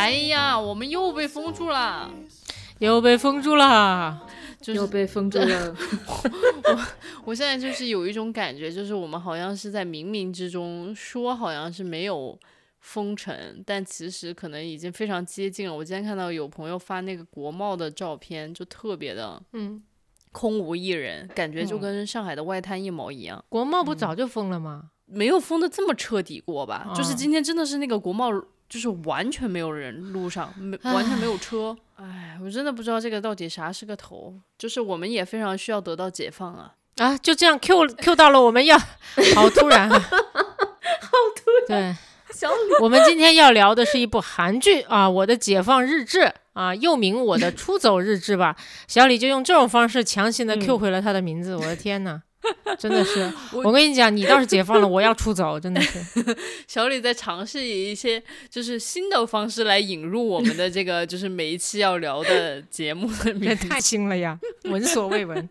哎呀，我们又被封住了，又被封住了，就是被封住了。我我现在就是有一种感觉，就是我们好像是在冥冥之中说好像是没有封城，但其实可能已经非常接近了。我今天看到有朋友发那个国贸的照片，就特别的嗯，空无一人，感觉就跟上海的外滩一毛一样。国贸不早就封了吗？没有封的这么彻底过吧？就是哦今天真的是那个国贸，就是完全没有人，路上没完全没有车。哎，我真的不知道这个到底啥是个头。就是我们也非常需要得到解放啊！啊，就这样 Q Q 到了我们要，好突然、啊，好突然。对，小我们今天要聊的是一部韩剧啊，《我的解放日志》啊，又名《我的出走日志》吧。小李就用这种方式强行的 Q 回了他的名字，我的天呐！真的是，我我跟你讲，你倒是解放了，我要出走，真的是。小李在尝试以一些就是新的方式来引入我们的这个就是每一期要聊的节目的也名字。太新了呀，闻所未闻。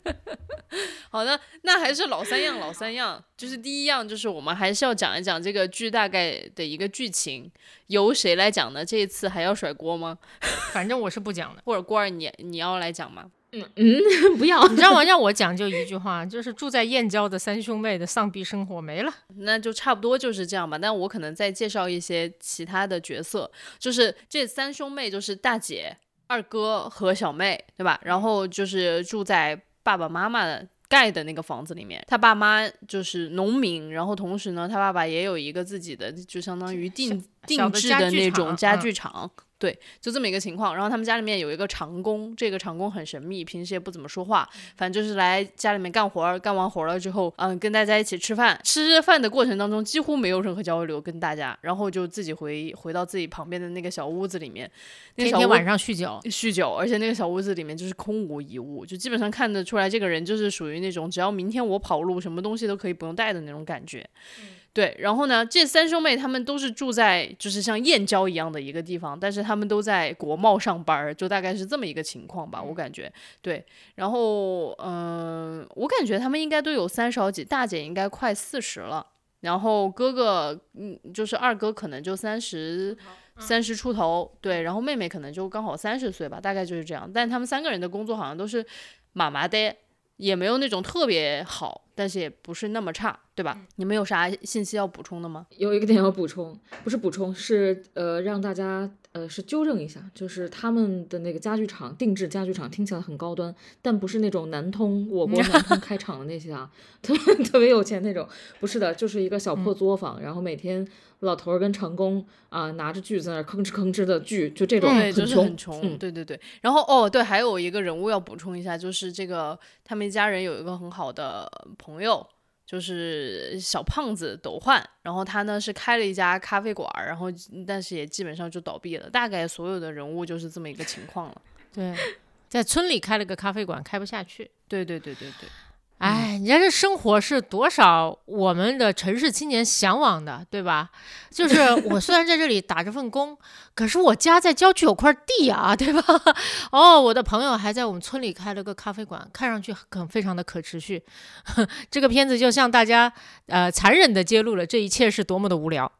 好的，那还是老三样，老三样，就是第一样，就是我们还是要讲一讲这个剧大概的一个剧情，由谁来讲呢？这一次还要甩锅吗？反正我是不讲的。或者郭二你你要来讲吗？嗯 嗯，不要你知道吗？让我讲就一句话，就是住在燕郊的三兄妹的丧逼生活没了。那就差不多就是这样吧。但我可能再介绍一些其他的角色，就是这三兄妹，就是大姐、二哥和小妹，对吧？然后就是住在爸爸妈妈的。盖的那个房子里面，他爸妈就是农民，然后同时呢，他爸爸也有一个自己的，就相当于定定制的那种家嗯具厂，对，就这么一个情况。然后他们家里面有一个长工，这个长工很神秘，平时也不怎么说话，反正就是来家里面干活儿，干完活儿了之后，嗯，跟大家一起吃饭。吃饭的过程当中几乎没有任何交流跟大家，然后就自己回回到自己旁边的那个小屋子里面，那个小天天晚上酗酒，酗酒，而且那个小屋子里面就是空无一物，就基本上看得出来这个人就是属于那种只要明天我跑路，什么东西都可以不用带的那种感觉。对，然后呢，这三兄妹他们都是住在就是像燕郊一样的一个地方，但是他们都在国贸上班儿，就大概是这么一个情况吧，我感觉。对，然后嗯、我感觉他们应该都有三十好几，大姐应该快四十了，然后哥哥嗯，就是二哥可能就三十。三十出头，对，然后妹妹可能就刚好三十岁吧，大概就是这样。但他们三个人的工作好像都是麻麻的，也没有那种特别好，但是也不是那么差，对吧？你们有啥信息要补充的吗？有一个点要补充，不是补充，是呃让大家呃是纠正一下，就是他们的那个家具厂定制家具厂听起来很高端，但不是那种南通我国南通开厂的那些啊，特别 特别有钱那种，不是的，就是一个小破作坊，然后每天老头儿跟长工啊、拿着锯在那儿吭哧吭哧的锯，就这种对，很就是，很穷，嗯对对对。然后哦，对，还有一个人物要补充一下，就是这个他们一家人有一个很好的朋友，就是小胖子斗焕，然后他呢是开了一家咖啡馆，然后但是也基本上就倒闭了。大概所有的人物就是这么一个情况了。对，在村里开了个咖啡馆，开不下去。对对对对对，哎，你看这生活是多少我们的城市青年向往的，对吧？就是我虽然在这里打着份工，可是我家在郊区有块地啊，对吧？哦，我的朋友还在我们村里开了个咖啡馆，看上去很非常的可持续。这个片子就向大家呃残忍的揭露了这一切是多么的无聊。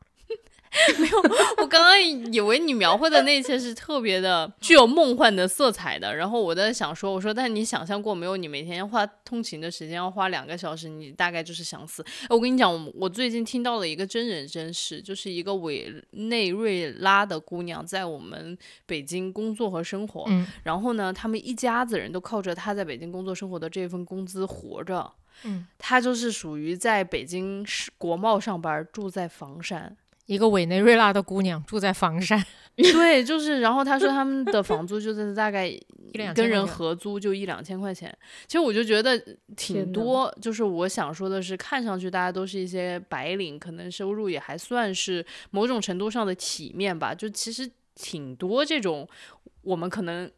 我刚刚以为你描绘的那些是特别的具有梦幻的色彩的，然后我在想说，我说，但你想象过没有？你每天花通勤的时间要花两个小时，你大概就是想死。哎我跟你讲，我我最近听到了一个真人真事，就是一个委内瑞拉的姑娘在我们北京工作和生活，嗯然后呢，他们一家子人都靠着她在北京工作生活的这份工资活着。嗯，她就是属于在北京市国贸上班，住在房山。一个委内瑞拉的姑娘住在房山，对，就是，然后他说他们的房租就是大概跟人合租就一两千块钱，其实我就觉得挺多。就是我想说的是，看上去大家都是一些白领，可能收入也还算是某种程度上的体面吧。就其实挺多这种我们可能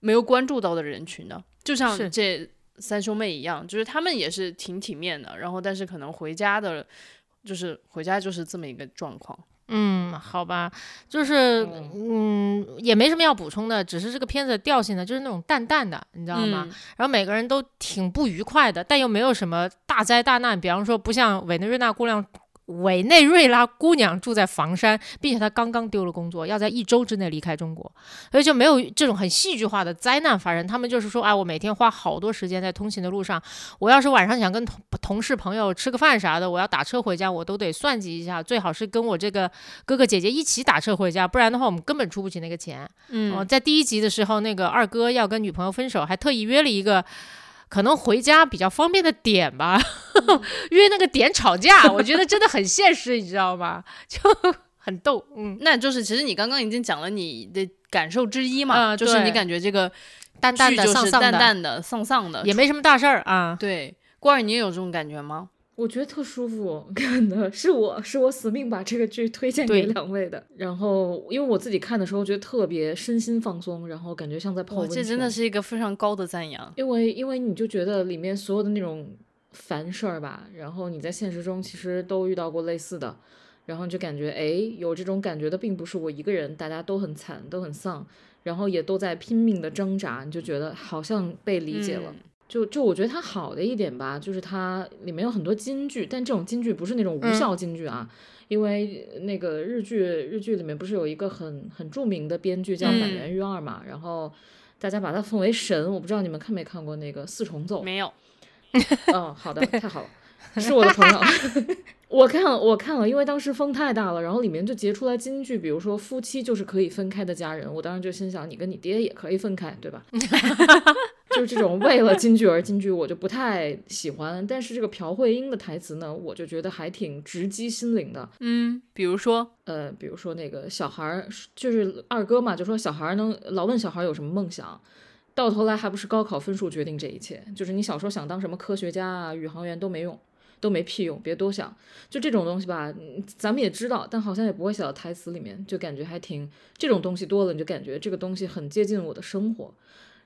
没有关注到的人群的，就像这三兄妹一样，就是他们也是挺体面的，然后但是可能回家的，就是回家就是这么一个状况。嗯，好吧，就是嗯，也没什么要补充的，只是这个片子的调性呢，就是那种淡淡的，你知道吗？嗯然后每个人都挺不愉快的，但又没有什么大灾大难，比方说不像委内瑞拉姑娘。委内瑞拉姑娘住在房山，并且她刚刚丢了工作，要在一周之内离开中国，所以就没有这种很戏剧化的灾难发生。他们就是说，哎，我每天花好多时间在通勤的路上，我要是晚上想跟同同事朋友吃个饭啥的，我要打车回家，我都得算计一下，最好是跟我这个哥哥姐姐一起打车回家，不然的话我们根本出不起那个钱。嗯哦，在第一集的时候，那个二哥要跟女朋友分手，还特意约了一个。可能回家比较方便的点吧，约那个点吵架，我觉得真的很现实，你知道吗？就很逗，嗯，那就是其实你刚刚已经讲了你的感受之一嘛，啊就是你感觉这个淡淡的、丧丧的，淡的、丧丧的，也没什么大事儿啊。对。郭儿，你也有这种感觉吗？我觉得特舒服，看的是我是我死命把这个剧推荐给对两位的。然后因为我自己看的时候觉得特别身心放松，然后感觉像在泡，温泉。这真的是一个非常高的赞扬。因为因为你就觉得里面所有的那种烦事儿吧，然后你在现实中其实都遇到过类似的，然后就感觉哎，有这种感觉的并不是我一个人，大家都很惨，都很丧，然后也都在拼命的挣扎，你就觉得好像被理解了。嗯就就我觉得它好的一点吧，就是它里面有很多金句，但这种金句不是那种无效金句啊，因为那个日剧日剧里面不是有一个很很著名的编剧叫板嗯垣裕二嘛，然后大家把他奉为神，我不知道你们看没看过那个四重奏？没有，嗯，好的，太好了，是我的朋友。我看了，我看了，因为当时风太大了，然后里面就截出来金句，比如说夫妻就是可以分开的家人，我当时就心想，你跟你爹也可以分开，对吧？就是这种为了京剧而京剧，我就不太喜欢。但是这个朴慧英的台词呢，我就觉得还挺直击心灵的。嗯，比如说，呃，比如说那个小孩儿，就是二哥嘛，就说小孩儿能老问小孩儿有什么梦想，到头来还不是高考分数决定这一切。就是你小时候想当什么科学家啊、宇航员都没用，都没屁用，别多想。就这种东西吧，嗯咱们也知道，但好像也不会写到台词里面，就感觉还挺这种东西多了，你就感觉这个东西很接近我的生活。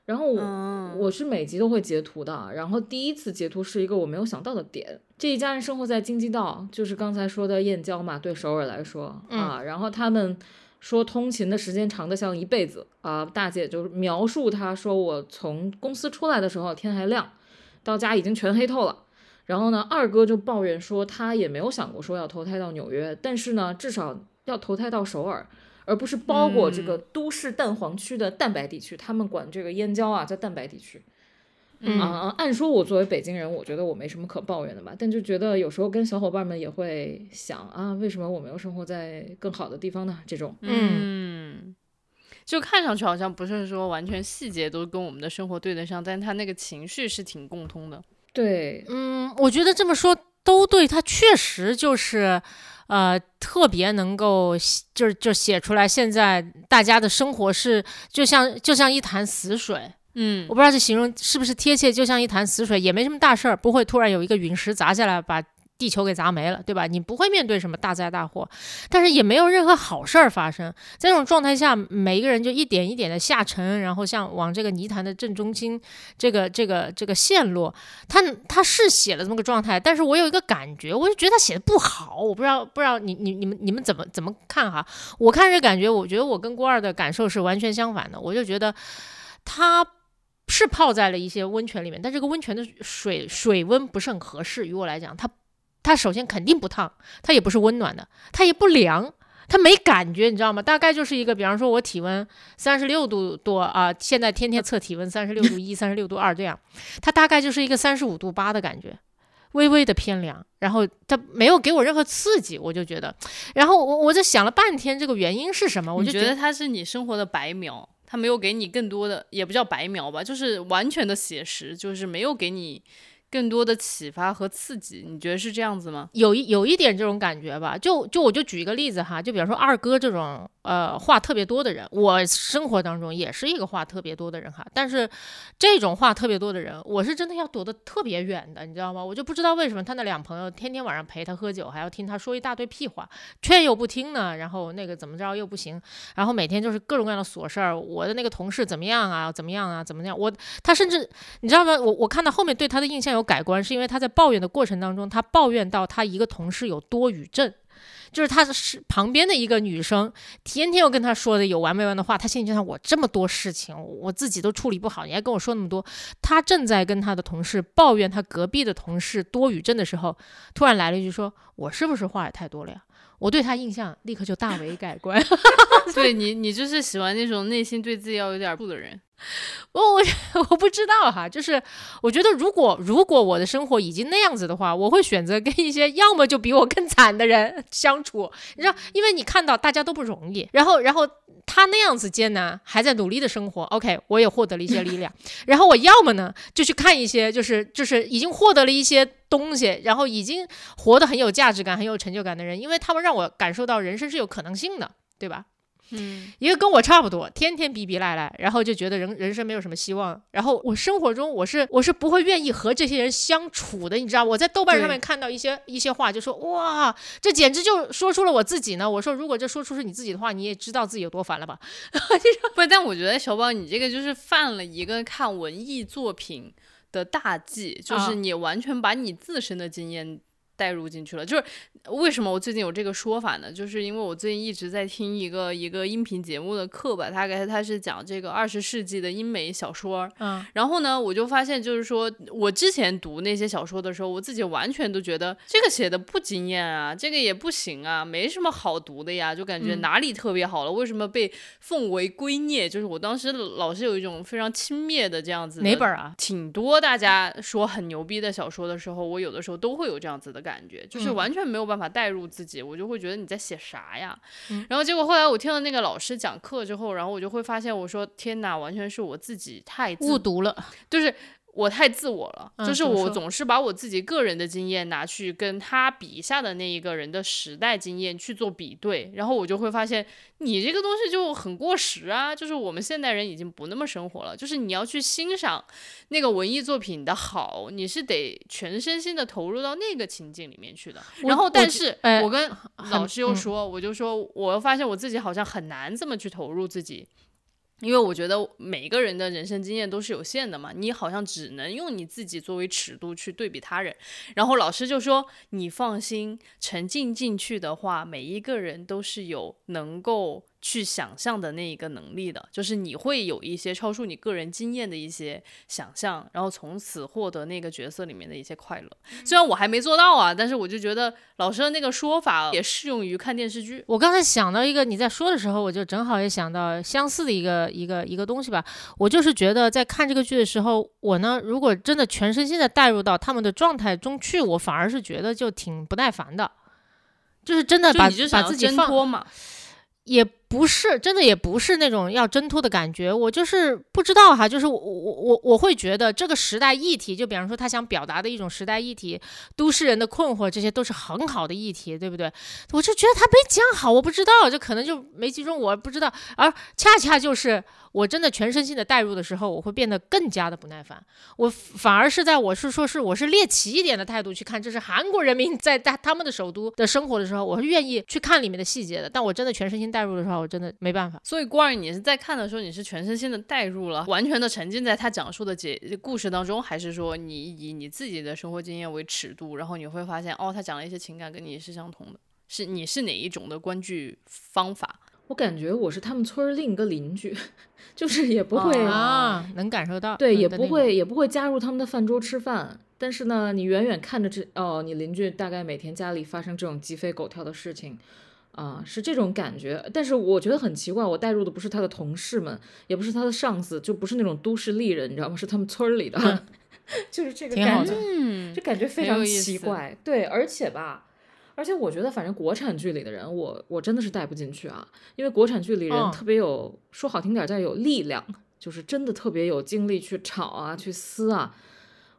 然后我、嗯我是每集都会截图的，然后第一次截图是一个我没有想到的点。这一家人生活在京畿道，就是刚才说的燕郊嘛，对首尔来说、啊，然后他们说通勤的时间长的像一辈子啊。大姐就是描述她说，我从公司出来的时候天还亮，到家已经全黑透了。然后呢，二哥就抱怨说，他也没有想过说要投胎到纽约，但是呢，至少要投胎到首尔，而不是包裹这个都市蛋黄区的蛋白地区。他们管这个燕郊啊叫蛋白地区。嗯啊，按说我作为北京人，我觉得我没什么可抱怨的吧，但就觉得有时候跟小伙伴们也会想啊，为什么我没有生活在更好的地方呢？这种，嗯，就看上去好像不是说完全细节都跟我们的生活对得上，但他那个情绪是挺共通的。对，嗯，我觉得这么说都对，他确实就是，呃，特别能够写就是就写出来现在大家的生活是就像就像一潭死水，嗯。我不知道这形容是不是贴切，就像一潭死水，也没什么大事儿，不会突然有一个陨石砸下来把地球给砸没了，对吧？你不会面对什么大灾大祸，但是也没有任何好事儿发生。在这种状态下，每一个人就一点一点的下沉，然后像往这个泥潭的正中心这个这个这个陷落。他他是写了这么个状态，但是我有一个感觉，我就觉得他写的不好，我不知道不知道你你你们你们怎么怎么看哈？我看这感觉，我觉得我跟郭二的感受是完全相反的，我就觉得他。是泡在了一些温泉里面，但这个温泉的水水温不是很合适于我来讲，它它首先肯定不烫，它也不是温暖的，它也不凉，它没感觉，你知道吗？大概就是一个，比方说我体温三十六度多啊、现在天天测体温三十六度一、三十六度二这样，它大概就是一个三十五度八的感觉。微微的偏凉，然后它没有给我任何刺激，我就觉得，然后我我就想了半天，这个原因是什么？我就觉得它是你生活的白描，它没有给你更多的，也不叫白描吧，就是完全的写实，就是没有给你更多的启发和刺激。你觉得是这样子吗？有一有一点这种感觉吧，就就我就举一个例子哈，就比方说二哥这种呃话特别多的人，我生活当中也是一个话特别多的人哈。但是这种话特别多的人，我是真的要躲得特别远的，你知道吗？我就不知道为什么他那两朋友天天晚上陪他喝酒，还要听他说一大堆屁话，劝又不听呢，然后那个怎么着又不行，然后每天就是各种各样的琐事儿。我的那个同事怎么样啊？怎么样啊？怎么样？我他甚至你知道吗？我我看到后面对他的印象有改观，是因为他在抱怨的过程当中，他抱怨到他一个同事有多语症。就是他是旁边的一个女生，天天又跟他说的有完没完的话，他心里就想：我这么多事情，我自己都处理不好，你还跟我说那么多。他正在跟他的同事抱怨他隔壁的同事多语症的时候，突然来了一句说：“我是不是话也太多了呀？”我对他印象立刻就大为改观。对你，你就是喜欢那种内心对自己要有点数的人。我我我不知道哈，就是我觉得如果如果我的生活已经那样子的话，我会选择跟一些要么就比我更惨的人 相处，你知道，因为你看到大家都不容易，然后然后他那样子艰难还在努力的生活，OK，我也获得了一些力量，然后我要么呢就去看一些就是就是已经获得了一些东西，然后已经活得很有价值感、很有成就感的人，因为他们让我感受到人生是有可能性的，对吧？嗯，一个跟我差不多，天天逼逼赖赖，然后就觉得人人生没有什么希望。然后我生活中我是我是不会愿意和这些人相处的，你知道？我在豆瓣上面看到一些一些话，就说哇，这简直就说出了我自己呢。我说如果这说出是你自己的话，你也知道自己有多烦了吧？不，但我觉得小宝你这个就是犯了一个看文艺作品的大忌，就是你完全把你自身的经验。带入进去了，就是为什么我最近有这个说法呢？就是因为我最近一直在听一个一个音频节目的课吧，大概他是讲这个二十世纪的英美小说，嗯，然后呢，我就发现就是说我之前读那些小说的时候，我自己完全都觉得这个写的不惊艳啊，这个也不行啊，没什么好读的呀，就感觉哪里特别好了，为什么被奉为圭臬？就是我当时老是有一种非常轻蔑的这样子。哪本啊？挺多大家说很牛逼的小说的时候，我有的时候都会有这样子的。感觉就是完全没有办法代入自己，我就会觉得你在写啥呀？然后结果后来我听了那个老师讲课之后，然后我就会发现，我说天哪，完全是我自己太误读了，就是。我太自我了，就是我总是把我自己个人的经验拿去跟他笔下的那一个人的时代经验去做比对，然后我就会发现你这个东西就很过时啊！就是我们现代人已经不那么生活了，就是你要去欣赏那个文艺作品的好，你是得全身心的投入到那个情境里面去的。然后，但是我跟老师又说，我就说，我又发现我自己好像很难这么去投入自己。因为我觉得每一个人的人生经验都是有限的嘛，你好像只能用你自己作为尺度去对比他人。然后老师就说：“你放心，沉浸进去的话，每一个人都是有能够。”去想象的那一个能力的，就是你会有一些超出你个人经验的一些想象，然后从此获得那个角色里面的一些快乐。虽然我还没做到啊，但是我就觉得老师的那个说法也适用于看电视剧。我刚才想到一个，你在说的时候，我就正好也想到相似的一个一个一个东西吧。我就是觉得在看这个剧的时候，我呢如果真的全身心的带入到他们的状态中去，我反而是觉得就挺不耐烦的，就是真的把把自己放嘛。也不是真的，也不是那种要挣脱的感觉。我就是不知道哈，就是我我我我会觉得这个时代议题，就比方说他想表达的一种时代议题，都市人的困惑，这些都是很好的议题，对不对？我就觉得他没讲好，我不知道，就可能就没集中，我不知道。而恰恰就是我真的全身心的带入的时候，我会变得更加的不耐烦。我反而是在我是说是我是猎奇一点的态度去看，这是韩国人民在在他们的首都的生活的时候，我是愿意去看里面的细节的。但我真的全身心。带入的时候，我真的没办法。所以，关儿，你是在看的时候，你是全身心的带入了，完全的沉浸在他讲述的解故事当中，还是说你以你自己的生活经验为尺度，然后你会发现，哦，他讲了一些情感跟你是相同的，是你是哪一种的观剧方法？我感觉我是他们村另一个邻居，就是也不会啊，能感受到，对，也不会也不会加入他们的饭桌吃饭，但是呢，你远远看着这哦，你邻居大概每天家里发生这种鸡飞狗跳的事情。啊，是这种感觉，但是我觉得很奇怪，我带入的不是他的同事们，也不是他的上司，就不是那种都市丽人，你知道吗？是他们村里的，就是这个感觉，就感觉非常奇怪。对，而且吧，而且我觉得，反正国产剧里的人，我我真的是带不进去啊，因为国产剧里人特别有，说好听点叫有力量，就是真的特别有精力去吵啊，去撕啊。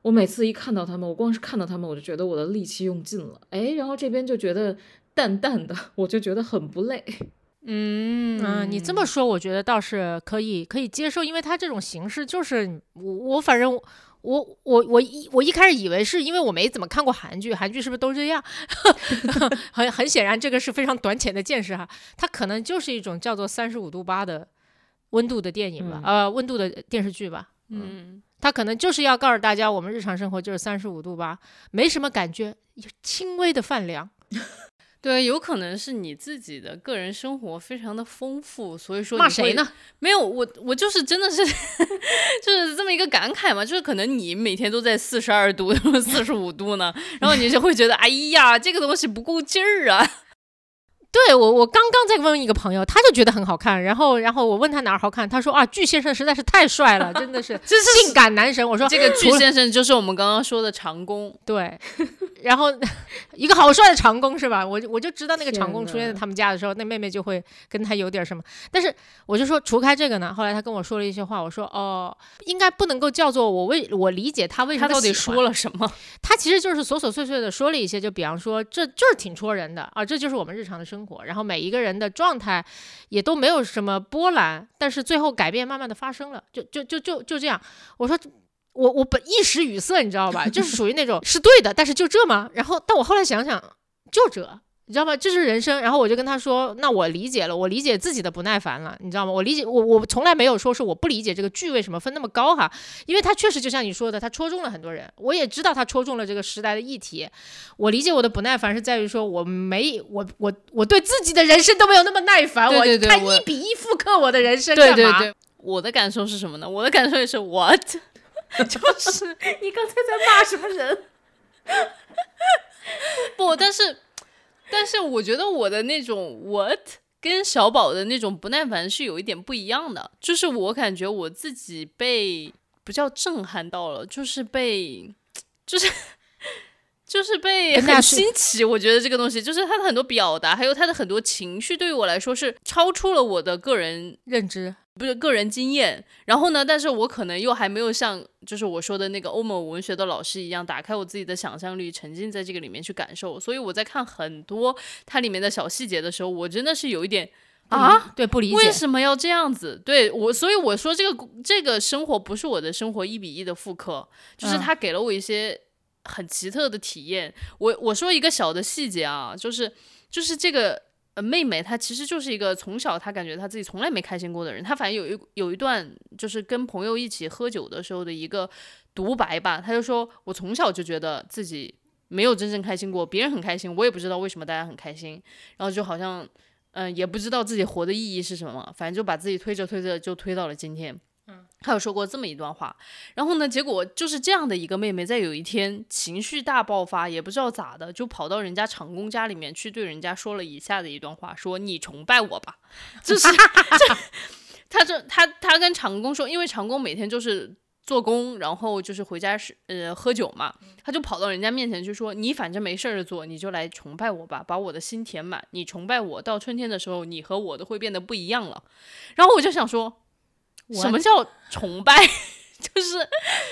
我每次一看到他们，我光是看到他们，我就觉得我的力气用尽了，哎，然后这边就觉得。淡淡的，我就觉得很不累。嗯嗯，你这么说，我觉得倒是可以可以接受，因为它这种形式就是我我反正我我我一我一开始以为是因为我没怎么看过韩剧，韩剧是不是都这样？很很显然，这个是非常短浅的见识哈。它可能就是一种叫做三十五度八的温度的电影吧，呃，温度的电视剧吧。嗯，它可能就是要告诉大家，我们日常生活就是三十五度八，没什么感觉，轻微的泛凉。对，有可能是你自己的个人生活非常的丰富，所以说骂谁呢？没有，我我就是真的是，就是这么一个感慨嘛，就是可能你每天都在四十二度、四十五度呢，然后你就会觉得，哎呀，这个东西不够劲儿啊。对我，我刚刚在问一个朋友，他就觉得很好看，然后，然后我问他哪儿好看，他说啊，巨先生实在是太帅了，真的是这是性感男神。我说这个巨先生就是我们刚刚说的长工，对，然后一个好帅的长工是吧？我就我就知道那个长工出现在他们家的时候，那妹妹就会跟他有点什么。但是我就说，除开这个呢，后来他跟我说了一些话，我说哦，应该不能够叫做我为我理解他为什么他到底说了什么？他其实就是琐琐碎碎的说了一些，就比方说，这就是挺戳人的啊，这就是我们日常的生活，然后每一个人的状态也都没有什么波澜，但是最后改变慢慢的发生了，就就就就就这样。我说。我我本一时语塞，你知道吧？就是属于那种 是对的，但是就这吗？然后，但我后来想想，就这，你知道吗？这是人生。然后我就跟他说，那我理解了，我理解自己的不耐烦了，你知道吗？我理解，我我从来没有说是我不理解这个剧为什么分那么高哈，因为他确实就像你说的，他戳中了很多人。我也知道他戳中了这个时代的议题。我理解我的不耐烦是在于说，我没我我我对自己的人生都没有那么耐烦，对对对我看一比一复刻我的人生对干嘛？对对，我的感受是什么呢？我的感受也是 what，就是你刚才在骂什么人？不，但是但是我觉得我的那种 what 跟小宝的那种不耐烦是有一点不一样的，就是我感觉我自己被不叫震撼到了，就是被 就是。就是被很新奇，我觉得这个东西就是他的很多表达，还有他的很多情绪，对于我来说是超出了我的个人认知不是个人经验，然后呢，但是我可能又还没有像就是我说的那个欧盟文学的老师一样，打开我自己的想象力，沉浸在这个里面去感受。所以我在看很多它里面的小细节的时候，我真的是有一点啊，对不理解为。什么要这样子？对我，所以我说这个这个生活不是我的生活一比一的复刻，就是嗯他给了我一些很奇特的体验。我我说一个小的细节啊，就是就是这个。呃，妹妹她其实就是一个从小她感觉她自己从来没开心过的人。她反正有一有一段就是跟朋友一起喝酒的时候的一个独白吧，她就说：“我从小就觉得自己没有真正开心过，别人很开心，我也不知道为什么大家很开心，然后就好像嗯、也不知道自己活的意义是什么，反正就把自己推着推着就推到了今天。他有说过这么一段话，然后呢，结果就是这样的一个妹妹，在有一天情绪大爆发，也不知道咋的，就跑到人家长工家里面去对人家说了以下的一段话，说你崇拜我吧，就是 这，他这他他跟长工说，因为长工每天就是做工，然后就是回家是呃喝酒嘛，他就跑到人家面前去说，你反正没事儿做，你就来崇拜我吧，把我的心填满，你崇拜我，到春天的时候，你和我都会变得不一样了。然后我就想说，什么叫崇拜？就是，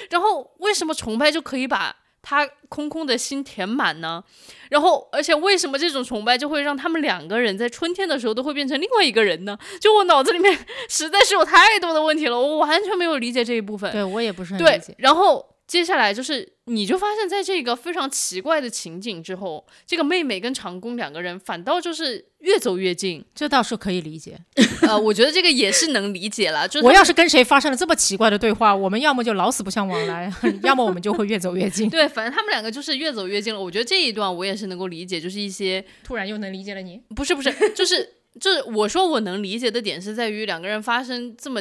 然后为什么崇拜就可以把他空空的心填满呢？然后，而且为什么这种崇拜就会让他们两个人在春天的时候都会变成另外一个人呢？就我脑子里面 实在是有太多的问题了，我完全没有理解这一部分。对我也不是很理对解。，然后接下来就是，你就发现在这个非常奇怪的情景之后，这个妹妹跟长工两个人反倒就是越走越近。这倒是可以理解。呃，我觉得这个也是能理解了，就是我要是跟谁发生了这么奇怪的对话，我们要么就老死不相往来，要么我们就会越走越近。对，反正他们两个就是越走越近了。我觉得这一段我也是能够理解，就是一些突然又能理解了你。不是不是，就是就是我说我能理解的点是在于两个人发生这么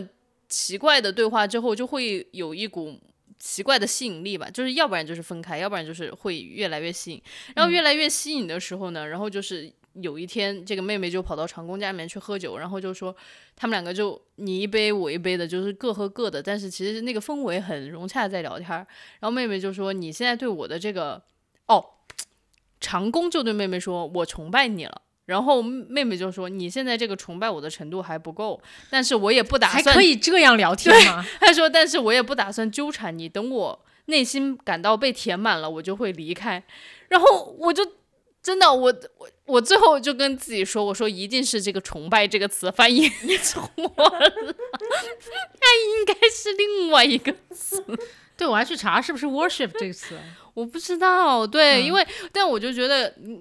奇怪的对话之后，就会有一股奇怪的吸引力吧，就是要不然就是分开，要不然就是会越来越吸引。然后越来越吸引的时候呢，然后就是有一天这个妹妹就跑到长工家里面去喝酒，然后就说他们两个就你一杯我一杯的，就是各喝各的，但是其实那个氛围很融洽，在聊天。然后妹妹就说你现在对我的这个哦，长工就对妹妹说我崇拜你了。然后妹妹就说：“你现在这个崇拜我的程度还不够，但是我也不打算还可以这样聊天吗？她说：“但是我也不打算纠缠你，等我内心感到被填满了，我就会离开。”然后我就真的，我我我最后就跟自己说，我说一定是这个“崇拜”这个词翻译 错了，它应该是另外一个词。对，我还去查是不是 worship 这个词，我不知道。对，嗯因为但我就觉得，嗯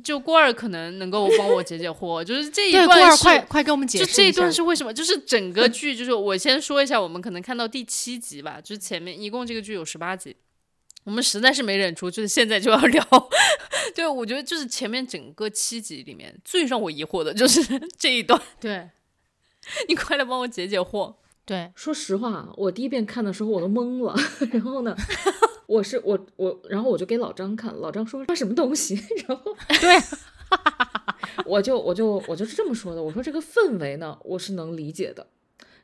就郭二可能能够帮我解解惑，就是这一段是快快给我们解就这一段是为什么？就是整个剧，就是我先说一下，我们可能看到第七集吧，就是前面一共这个剧有十八集，我们实在是没忍住，就是现在就要聊。对，我觉得就是前面整个七集里面最让我疑惑的就是 这一段，对 你快来帮我解解惑。对，说实话，我第一遍看的时候我都懵了，然后呢，我是我我，然后我就给老张看，老张说这什么东西，然后对，我就我就我就是这么说的，我说这个氛围呢，我是能理解的，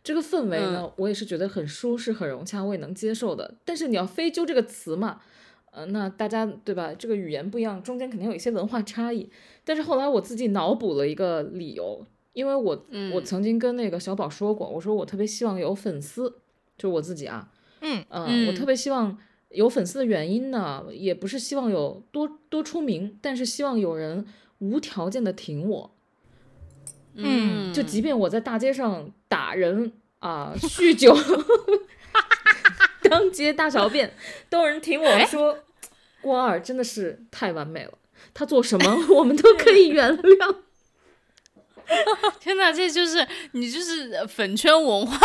这个氛围呢，我也是觉得很舒适、很融洽，我也能接受的。但是你要非揪这个词嘛，呃，那大家对吧？这个语言不一样，中间肯定有一些文化差异。但是后来我自己脑补了一个理由，因为我、我曾经跟那个小宝说过，我说我特别希望有粉丝，就我自己啊，嗯呃，嗯。我特别希望有粉丝的原因呢，也不是希望有多多出名，但是希望有人无条件的挺我，嗯。就即便我在大街上打人啊、酗酒、当街大小便，都有人挺我说，郭二真的是太完美了，他做什么我们都可以原谅。天哪，这就是你就是呃粉圈文化，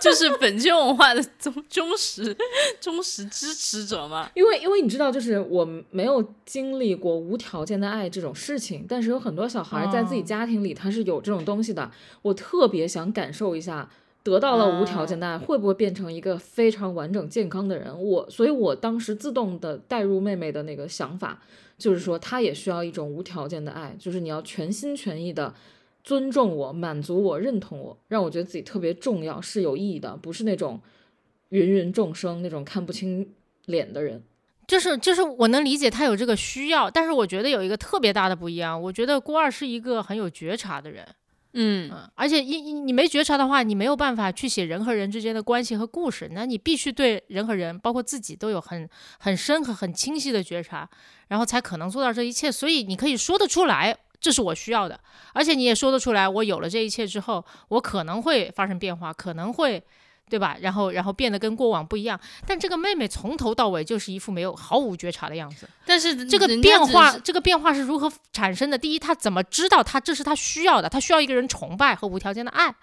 就是粉圈文化的忠忠实忠实支持者嘛。因为因为你知道，就是我没有经历过无条件的爱这种事情，但是有很多小孩在自己哦家庭里他是有这种东西的。我特别想感受一下，得到了无条件的爱，会不会变成一个非常完整健康的人？我所以，我当时自动的带入妹妹的那个想法，就是说她也需要一种无条件的爱，就是你要全心全意的。尊重我，满足我，认同我，让我觉得自己特别重要，是有意义的，不是那种芸芸众生那种看不清脸的人。就是就是我能理解他有这个需要，但是我觉得有一个特别大的不一样，我觉得郭二是一个很有觉察的人，嗯嗯，而且你你你没觉察的话，你没有办法去写人和人之间的关系和故事，那你必须对人和人，包括自己都有很很深和很清晰的觉察，然后才可能做到这一切。所以你可以说得出来，这是我需要的，而且你也说得出来，我有了这一切之后，我可能会发生变化，可能会。对吧？然后，然后变得跟过往不一样。但这个妹妹从头到尾就是一副没有毫无觉察的样子。但是这个变化，这个变化是如何产生的？第一，她怎么知道她这是她需要的？她需要一个人崇拜和无条件的爱。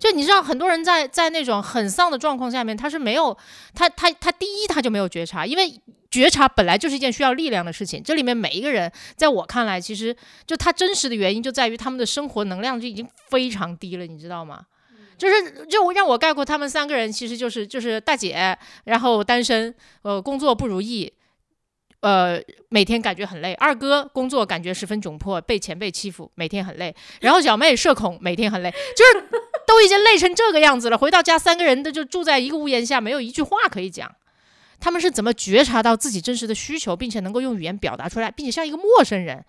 就你知道，很多人在在那种很丧的状况下面，他是没有他他他第一他就没有觉察，因为觉察本来就是一件需要力量的事情。这里面每一个人，在我看来，其实就他真实的原因就在于他们的生活能量就已经非常低了，你知道吗？就是就让我概括他们三个人，其实就是就是大姐，然后单身，呃，工作不如意，呃，每天感觉很累。二哥工作感觉十分窘迫，被前辈欺负，每天很累。然后小妹社恐，每天很累，就是都已经累成这个样子了。回到家，三个人的就住在一个屋檐下，没有一句话可以讲。他们是怎么觉察到自己真实的需求，并且能够用语言表达出来，并且像一个陌生人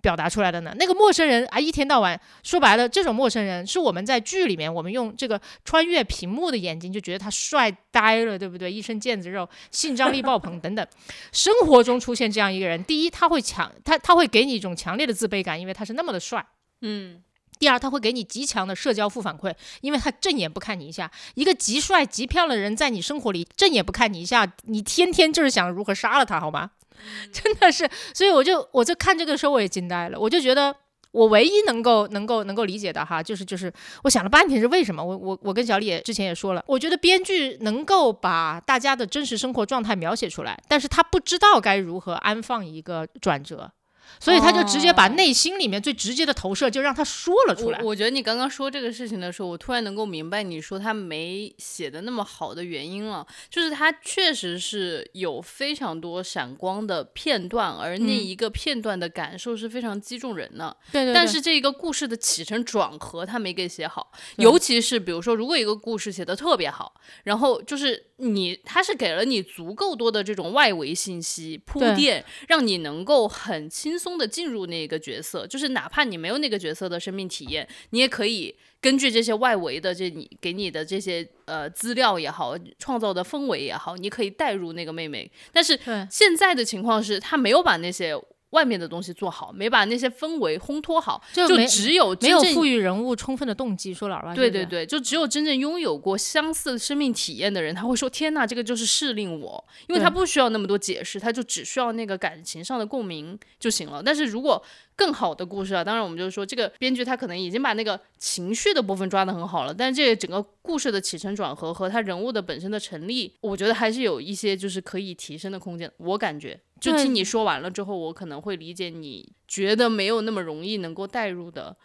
表达出来的呢？那个陌生人啊，一天到晚说白了，这种陌生人是我们在剧里面，我们用这个穿越屏幕的眼睛就觉得他帅呆了，对不对？一身腱子肉，性张力爆棚等等。生活中出现这样一个人，第一，他会强，他他会给你一种强烈的自卑感，因为他是那么的帅。嗯第二，他会给你极强的社交负反馈，因为他正眼不看你一下。一个极帅极漂亮的人在你生活里正眼不看你一下，你天天就是想如何杀了他，好吗？真的是，所以我就我就看这个时候我也惊呆了，我就觉得我唯一能够能够能够理解的哈，就是就是我想了半天是为什么？我我我跟小李也之前也说了，我觉得编剧能够把大家的真实生活状态描写出来，但是他不知道该如何安放一个转折。所以他就直接把哦内心里面最直接的投射就让他说了出来。我我觉得你刚刚说这个事情的时候，我突然能够明白你说他没写的那么好的原因了，就是他确实是有非常多闪光的片段，而那嗯。一个片段的感受是非常击中人的。对对对。但是这个故事的起承转合他没给写好，尤其是比如说，如果一个故事写的特别好，然后就是你他是给了你足够多的这种外围信息铺垫，让你能够很轻松的进入那个角色，就是哪怕你没有那个角色的生命体验，你也可以根据这些外围的这你给你的这些呃资料也好，创造的氛围也好，你可以带入那个妹妹。但是现在的情况是，他没有把那些外面的东西做好，没把那些氛围烘托好，就就只有没有赋予人物充分的动机。说老实话，对对对，就只有真正拥有过相似生命体验的人，他会说：“天呐，这个就是适令我。”因为他不需要那么多解释，他就只需要那个感情上的共鸣就行了。但是如果更好的故事啊，当然我们就是说，这个编剧他可能已经把那个情绪的部分抓得很好了，但是这个整个故事的起承转合和他人物的本身的成立，我觉得还是有一些就是可以提升的空间。我感觉，就听你说完了之后，我可能会理解你觉得没有那么容易能够带入的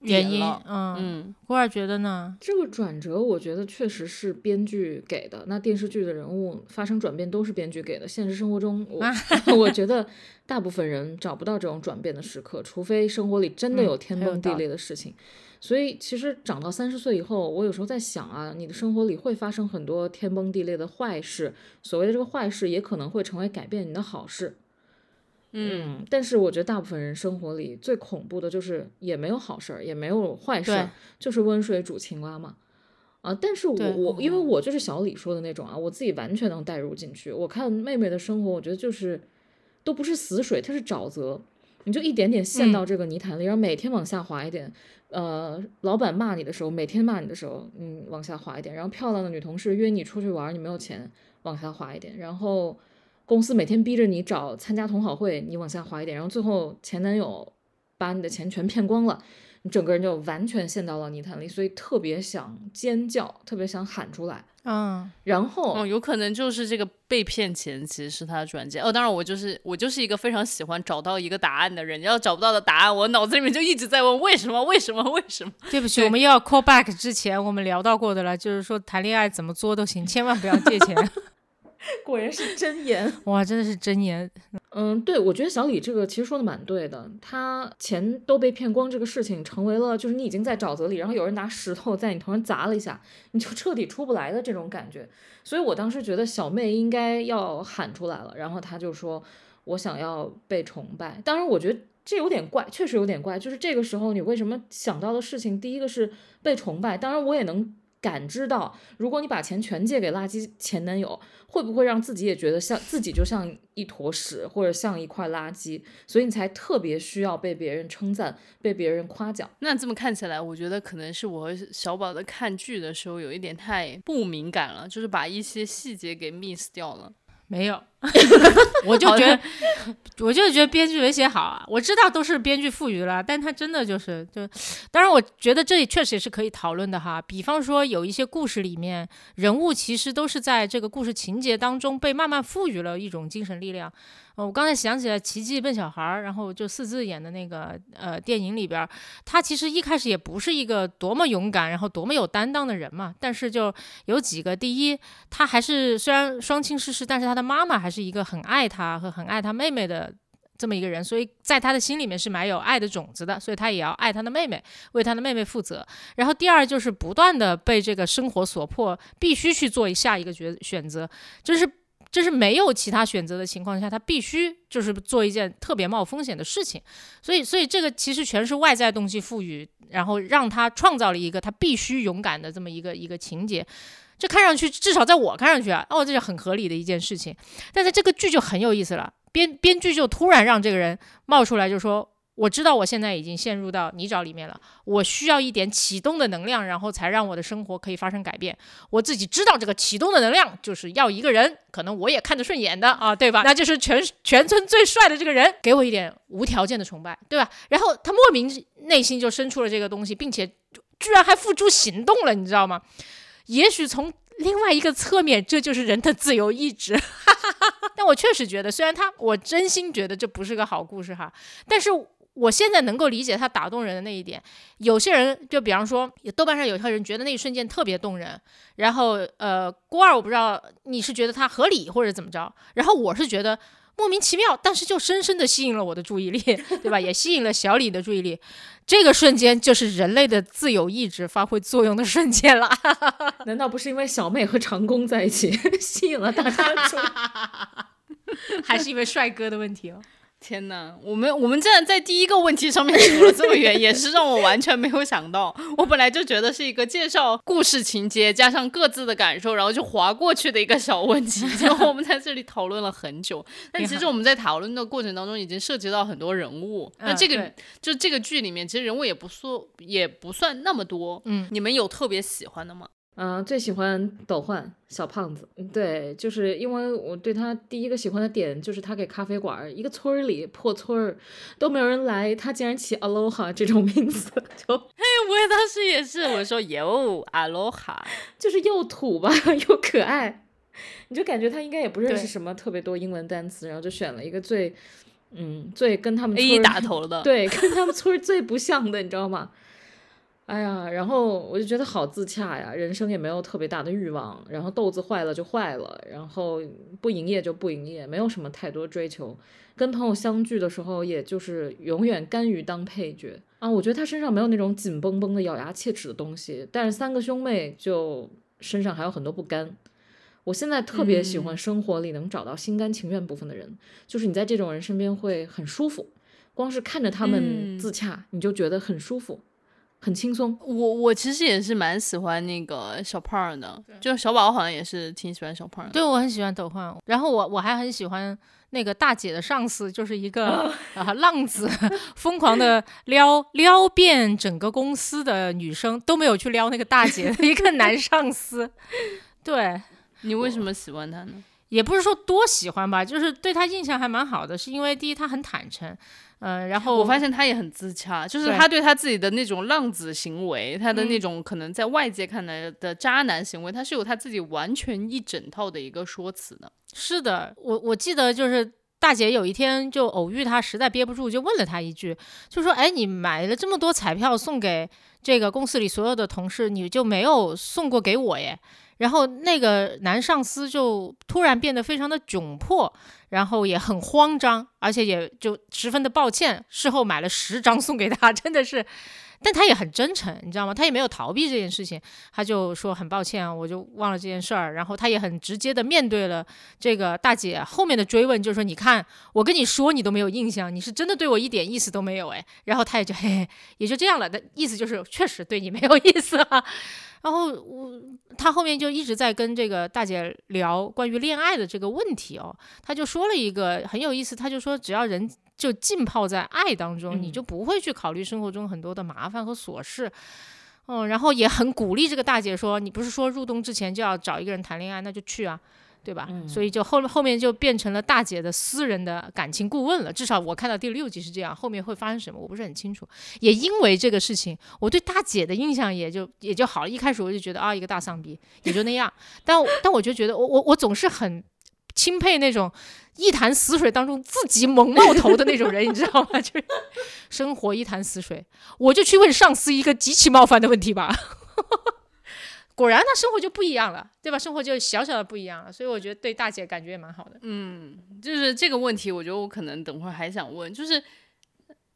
原因。，嗯，嗯。郭二觉得呢？这个转折，我觉得确实是编剧给的。那电视剧的人物发生转变都是编剧给的。现实生活中，我我觉得大部分人找不到这种转变的时刻，除非生活里真的嗯有天崩地裂的事情。所以，其实长到三十岁以后，我有时候在想啊，你的生活里会发生很多天崩地裂的坏事。所谓的这个坏事，也可能会成为改变你的好事。嗯，但是我觉得大部分人生活里最恐怖的就是也没有好事儿，也没有坏事儿，就是温水煮青蛙嘛。啊，但是我我因为我就是小李说的那种啊，我自己完全能代入进去。我看妹妹的生活，我觉得就是都不是死水，它是沼泽，你就一点点陷到这个泥潭里，然后每天往下滑一点。呃，老板骂你的时候，每天骂你的时候，嗯，往下滑一点。然后漂亮的女同事约你出去玩儿，你没有钱，往下滑一点。然后公司每天逼着你找参加同好会，你往下滑一点。然后最后前男友把你的钱全骗光了，你整个人就完全陷到了泥潭里，所以特别想尖叫，特别想喊出来。嗯，然后，哦，有可能就是这个被骗钱其实是他的转接。哦，当然我就是我就是一个非常喜欢找到一个答案的人，要找不到的答案，我脑子里面就一直在问为什么为什么为什么。对不起，我们又要 call back 之前我们聊到过的了，就是说谈恋爱怎么作都行，千万不要借钱。果然是真言。哇，真的是真言。嗯，对，我觉得小李这个其实说的蛮对的。他钱都被骗光这个事情，成为了就是你已经在沼泽里，然后有人拿石头在你头上砸了一下，你就彻底出不来的这种感觉。所以我当时觉得小妹应该要喊出来了，然后他就说：“我想要被崇拜。”当然，我觉得这有点怪，确实有点怪。就是这个时候你为什么想到的事情，第一个是被崇拜。当然，我也能感知到，如果你把钱全借给垃圾前男友，会不会让自己也觉得像自己就像一坨屎，或者像一块垃圾，所以你才特别需要被别人称赞，被别人夸奖。那这么看起来，我觉得可能是我和小宝的看剧的时候有一点太不敏感了，就是把一些细节给 miss 掉了。没有，我就觉得，我就觉得编剧没写好啊。我知道都是编剧赋予了，但他真的就是就，当然我觉得这里确实也是可以讨论的哈。比方说有一些故事里面，人物其实都是在这个故事情节当中被慢慢赋予了一种精神力量。呃我刚才想起来《奇迹笨小孩》，然后就四字演的那个呃电影里边，他其实一开始也不是一个多么勇敢，然后多么有担当的人嘛，但是就有几个，第一。他还是虽然双亲逝世，但是他的妈妈还是一个很爱他和很爱他妹妹的这么一个人，所以在他的心里面是埋有爱的种子的，所以他也要爱他的妹妹，为他的妹妹负责。然后第二就是不断的被这个生活所迫，必须去做下一个决选择，就是。就是没有其他选择的情况下，他必须就是做一件特别冒风险的事情，所以，所以这个其实全是外在动机赋予，然后让他创造了一个他必须勇敢的这么一个一个情节。这看上去，至少在我看上去啊，哦，这是很合理的一件事情。但是这个剧就很有意思了，编编剧就突然让这个人冒出来，就说：“我知道我现在已经陷入到泥沼里面了，我需要一点启动的能量，然后才让我的生活可以发生改变。我自己知道这个启动的能量就是要一个人，可能我也看得顺眼的啊，对吧？那就是全全村最帅的这个人，给我一点无条件的崇拜，对吧？然后他莫名内心就生出了这个东西，并且居然还付诸行动了，你知道吗？也许从另外一个侧面，这就是人的自由意志。但我确实觉得，虽然他，我真心觉得这不是个好故事哈，但是我现在能够理解他打动人的那一点。有些人，就比方说，豆瓣上有些人觉得那一瞬间特别动人，然后呃，郭二我不知道你是觉得他合理或者怎么着，然后我是觉得。莫名其妙，但是就深深的吸引了我的注意力，对吧？也吸引了小李的注意力。这个瞬间就是人类的自由意志发挥作用的瞬间了。难道不是因为小妹和长工在一起 吸引了大家的注意？还是因为帅哥的问题哦。天呐，我们我们竟然在第一个问题上面扯了这么远，也是让我完全没有想到。我本来就觉得是一个介绍故事情节加上各自的感受，然后就划过去的一个小问题。然后我们在这里讨论了很久，但其实我们在讨论的过程当中已经涉及到很多人物。那这个就这个剧里面，其实人物也不说也不算那么多。嗯，你们有特别喜欢的吗？嗯，最喜欢斗焕小胖子，对，就是因为我对他第一个喜欢的点就是他给咖啡馆一个村儿里破村儿都没有人来，他竟然起 Aloha 这种名字，就嘿，我也当时也是，我说哟 Aloha，就是又土吧 又可爱，你就感觉他应该也不认识什么特别多英文单词，然后就选了一个最嗯最跟他们 A 打头的，对，跟他们村最不像的，你知道吗？哎呀，然后我就觉得好自洽呀，人生也没有特别大的欲望，然后豆子坏了就坏了，然后不营业就不营业，没有什么太多追求。跟朋友相聚的时候，也就是永远甘于当配角啊。我觉得他身上没有那种紧绷绷的咬牙切齿的东西，但是三个兄妹就身上还有很多不甘。我现在特别喜欢生活里能找到心甘情愿部分的人，就是你在这种人身边会很舒服，光是看着他们自洽，你就觉得很舒服。很轻松，我我其实也是蛮喜欢那个小胖的，就小宝好像也是挺喜欢小胖的。对，我很喜欢斗焕，然后我我还很喜欢那个大姐的上司，就是一个啊浪子，疯狂的撩撩遍整个公司的女生都没有去撩那个大姐的一个男上司。对 你为什么喜欢他呢？也不是说多喜欢吧，就是对他印象还蛮好的，是因为第一他很坦诚。嗯，然后我发现他也很自洽，就是他对他自己的那种浪子行为，他的那种可能在外界看来的渣男行为，他是有他自己完全一整套的一个说辞的。是的，我我记得就是大姐有一天就偶遇他，实在憋不住，就问了他一句，就说：“哎，你买了这么多彩票送给这个公司里所有的同事，你就没有送过给我耶？”然后那个男上司就突然变得非常的窘迫，然后也很慌张，而且也就十分的抱歉，事后买了十张送给他，真的是，但他也很真诚，你知道吗？他也没有逃避这件事情，他就说很抱歉，我就忘了这件事儿。然后他也很直接的面对了这个大姐后面的追问，就是说，你看我跟你说你都没有印象，你是真的对我一点意思都没有哎。然后他也就 嘿嘿，也就这样了，的意思就是确实对你没有意思了。然后我他后面就一直在跟这个大姐聊关于恋爱的这个问题哦，他就说了一个很有意思，他就说只要人就浸泡在爱当中，你就不会去考虑生活中很多的麻烦和琐事，嗯，然后也很鼓励这个大姐说，你不是说入冬之前就要找一个人谈恋爱，那就去啊。对吧？所以就后后面就变成了大姐的私人的感情顾问了。至少我看到第六集是这样，后面会发生什么我不是很清楚。也因为这个事情，我对大姐的印象也就也就好了。一开始我就觉得啊，一个大丧逼，也就那样。但但我就觉得，我我我总是很钦佩那种一潭死水当中自己猛冒头的那种人，你知道吗？就是生活一潭死水，我就去问上司一个极其冒犯的问题吧。果然，他生活就不一样了，对吧？生活就小小的不一样了，所以我觉得对大姐感觉也蛮好的。嗯，就是这个问题，我觉得我可能等会儿还想问，就是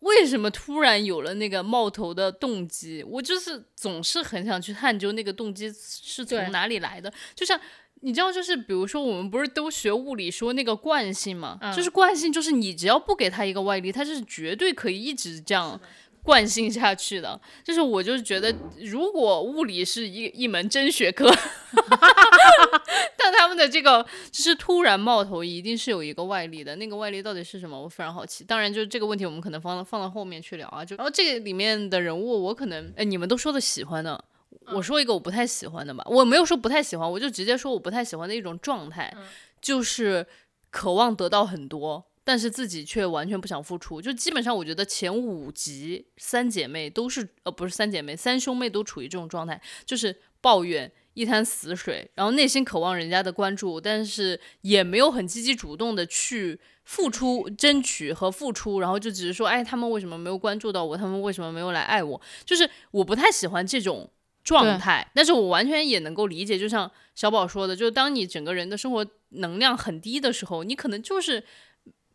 为什么突然有了那个冒头的动机？我就是总是很想去探究那个动机是从哪里来的。就像你知道，就是比如说我们不是都学物理说那个惯性嘛，就是惯性，就是你只要不给他一个外力，它是绝对可以一直这样。惯性下去的，就是我就是觉得，如果物理是一一门真学科，但他们的这个就是突然冒头，一定是有一个外力的，那个外力到底是什么？我非常好奇。当然，就是这个问题，我们可能放到放到后面去聊啊。就然后这个里面的人物，我可能哎，你们都说的喜欢的，我说一个我不太喜欢的吧。我没有说不太喜欢，我就直接说我不太喜欢的一种状态，就是渴望得到很多。但是自己却完全不想付出，就基本上我觉得前五集三姐妹都是，呃，不是三姐妹，三兄妹都处于这种状态，就是抱怨一滩死水，然后内心渴望人家的关注，但是也没有很积极主动的去付出、争取和付出，然后就只是说，哎，他们为什么没有关注到我？他们为什么没有来爱我？就是我不太喜欢这种状态，但是我完全也能够理解，就像小宝说的，就是当你整个人的生活能量很低的时候，你可能就是。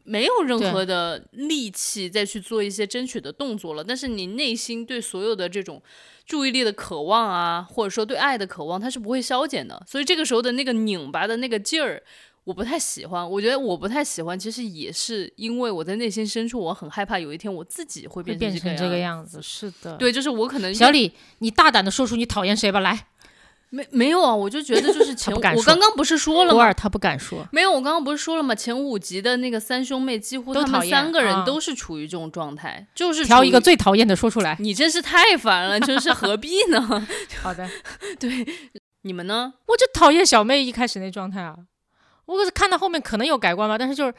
没有任何的力气再去做一些争取的动作了，但是你内心对所有的这种注意力的渴望啊，或者说对爱的渴望，它是不会消减的。所以这个时候的那个拧巴的那个劲儿，我不太喜欢。我觉得我不太喜欢，其实也是因为我在内心深处，我很害怕有一天我自己会会变变成这个样样子，是的。，对，就是我可能小李，你大胆的说出你讨厌谁吧，来。没没有啊，我就觉得就是 前不敢说我刚刚不是说了吗？偶尔他不敢说，没有，我刚刚不是说了吗？前五集的那个三兄妹，几乎他们三个人啊都是处于这种状态，就是挑一个。最讨厌的说出来。你真是太烦了，真是何必呢？好的，对你们呢？我就讨厌小妹一开始那状态啊。我可是看到后面可能有改观吧，但是就是